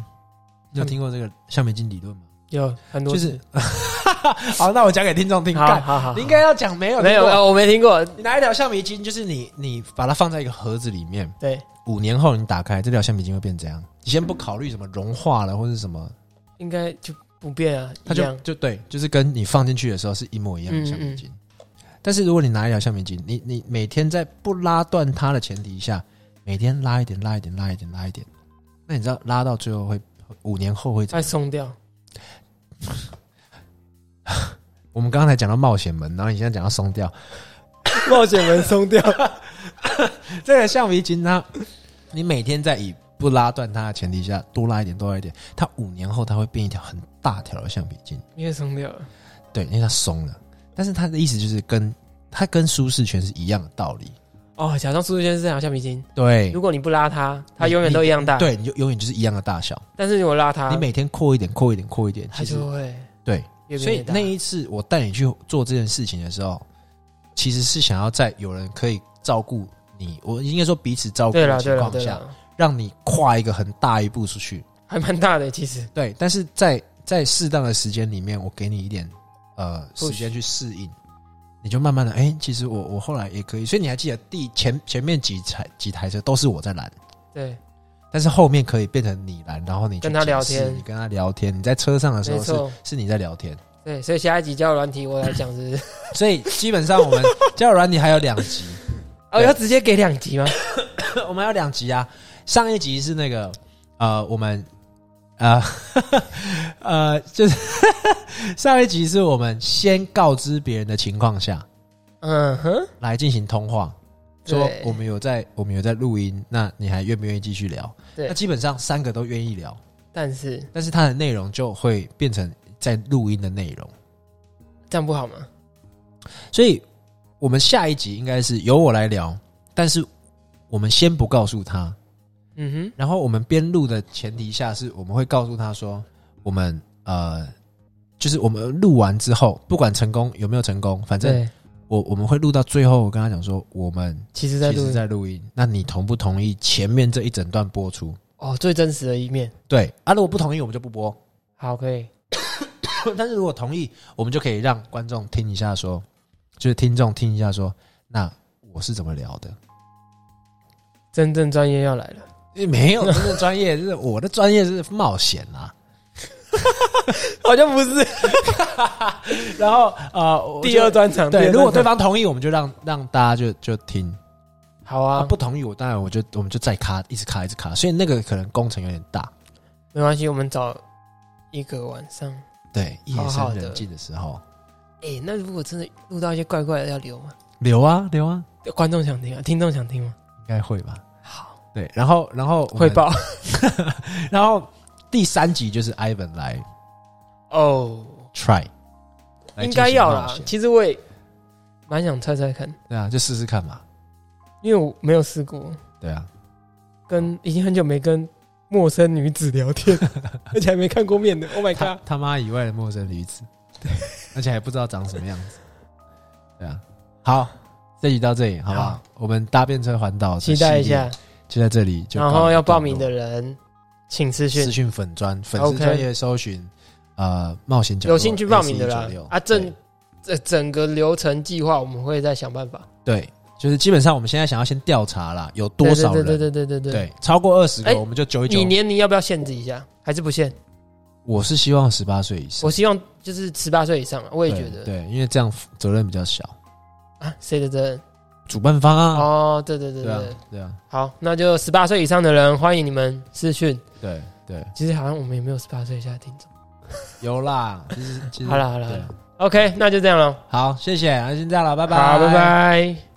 你有听过这个橡皮筋理论吗？有很多就次是，(laughs) 好，那我讲给听众听。好干好好，你应该要讲没有没有，听过呃我没听过。你拿一条橡皮筋，就是你你把它放在一个盒子里面，对，五年后你打开这条橡皮筋会变怎样？你先不考虑什么融化了或者什么，应该就不变啊，它就。就对，就是跟你放进去的时候是一模一样的橡皮筋。但是如果你拿一条橡皮筋，你你每天在不拉断它的前提下，每天拉一点拉一点拉一点拉一点，那你知道拉到最后会五年后会怎样？再松掉。(laughs) 我们刚刚才讲到冒险门，然后你现在讲到松掉，(laughs) 冒险门松掉。(laughs) 这个橡皮筋它，你每天在以不拉断它的前提下多拉一点多拉一点，它五年后它会变一条很大条的橡皮筋。因为松掉了。对，因为它松了。但是它的意思就是跟它跟舒适圈是一样的道理。哦，假装舒适圈是这条橡皮筋，对如，果你不拉它，它永远都一样大。，对，你就永远就是一样的大小。但是如果拉它，你每天扩一点，扩一点，扩一点，它其实就会对。所以。那一次我带你去做这件事情的时候，其实是想要在有人可以照顾你，我应该说彼此照顾的情况下，让你跨一个很大一步出去。还蛮大的其实。(laughs) 对，但是在在适当的时间里面，我给你一点呃时间去适应，你就慢慢的，哎、其实我我后来也可以，所以你还记得第前前面几台几台车都是我在拦，对，但是后面可以变成你拦，然后你跟他聊天。你跟他聊天，你在车上的时候是，是你在聊天，对，所以下一集交友软体我来讲，是是？(laughs) 所以基本上我们 (laughs) 交友软体还有两集，哦，要直接给两集吗？(coughs) 我们还有两集啊，上一集是那个呃我们。呃，(laughs) 呃，就是 (laughs) 上一集是我们先告知别人的情况下嗯哼，来进行通话，说对我们有在我们有在录音，那你还愿不愿意继续聊？对。那基本上三个都愿意聊，但是。但是它的内容就会变成在录音的内容，这样不好吗？所以我们下一集应该是由我来聊，但是我们先不告诉他，嗯哼，然后我们边录的前提下是我们会告诉他说，我们呃，就是我们录完之后，不管成功有没有成功，反正，我我们会录到最后，我跟他讲说，我们其实在录其实在录音，那你同不同意前面这一整段播出？哦，最真实的一面。对啊，如果不同意，我们就不播。好，可以。(coughs) 但是如果同意，我们就可以让观众听一下说，就是听众听一下说，那我是怎么聊的？真正专业要来了，没有真正专业，就 (laughs) 是我的专业是冒险啊。好像不是 (laughs) 然后呃，第二专场。对，如果对方同意，我们就让让大家就就听。啊，好啊，不同意我当然我就我们就再卡，一直卡，一直卡，所以那个可能工程有点大。没关系，我们找一个晚上。对，夜深人静的时候，哎、那如果真的录到一些怪怪的，要留吗？留啊留啊，观众想听啊，听众想听吗？应该会吧？好，对，然后然后汇，报 (laughs) 然后第三集就是 Ivan 来哦，try，应该要啦其实我也蛮想猜猜看，对啊，就试试看嘛。因为我没有试过，对啊，跟已经很久没跟陌生女子聊天，(laughs) 而且还没看过面的。Oh my god！他妈以外的陌生女子，对，(laughs) 而且还不知道长什么样子。对啊，好，这集到这里，好不好好？我们搭便车环岛，期待一下，，就在这里。就然后要报名的人请私落，讯私，讯粉砖粉丝 OK 专业搜寻呃冒险角落有兴趣报名的啦 AC196 啊，整这整个流程计划我们会再想办法。对，就是基本上我们现在想要先调查啦，有多少人对对对对对对对。对超过二十哎个，我们就九一九你。年龄要不要限制一下？还是不限？我是希望十八岁以上我，希望就是十八岁以上啊，我也觉得。对对，因为这样责任比较小。啊，谁的责任？主办方啊，哦，对对对对啊对，，啊，好，那就十八岁以上的人欢迎你们私讯。对对，其实好像我们也没有十八岁以下的听众。有啦，其实其实好了好了好了 OK，那就这样了。好，谢谢，那先这样了，拜拜，好，拜拜。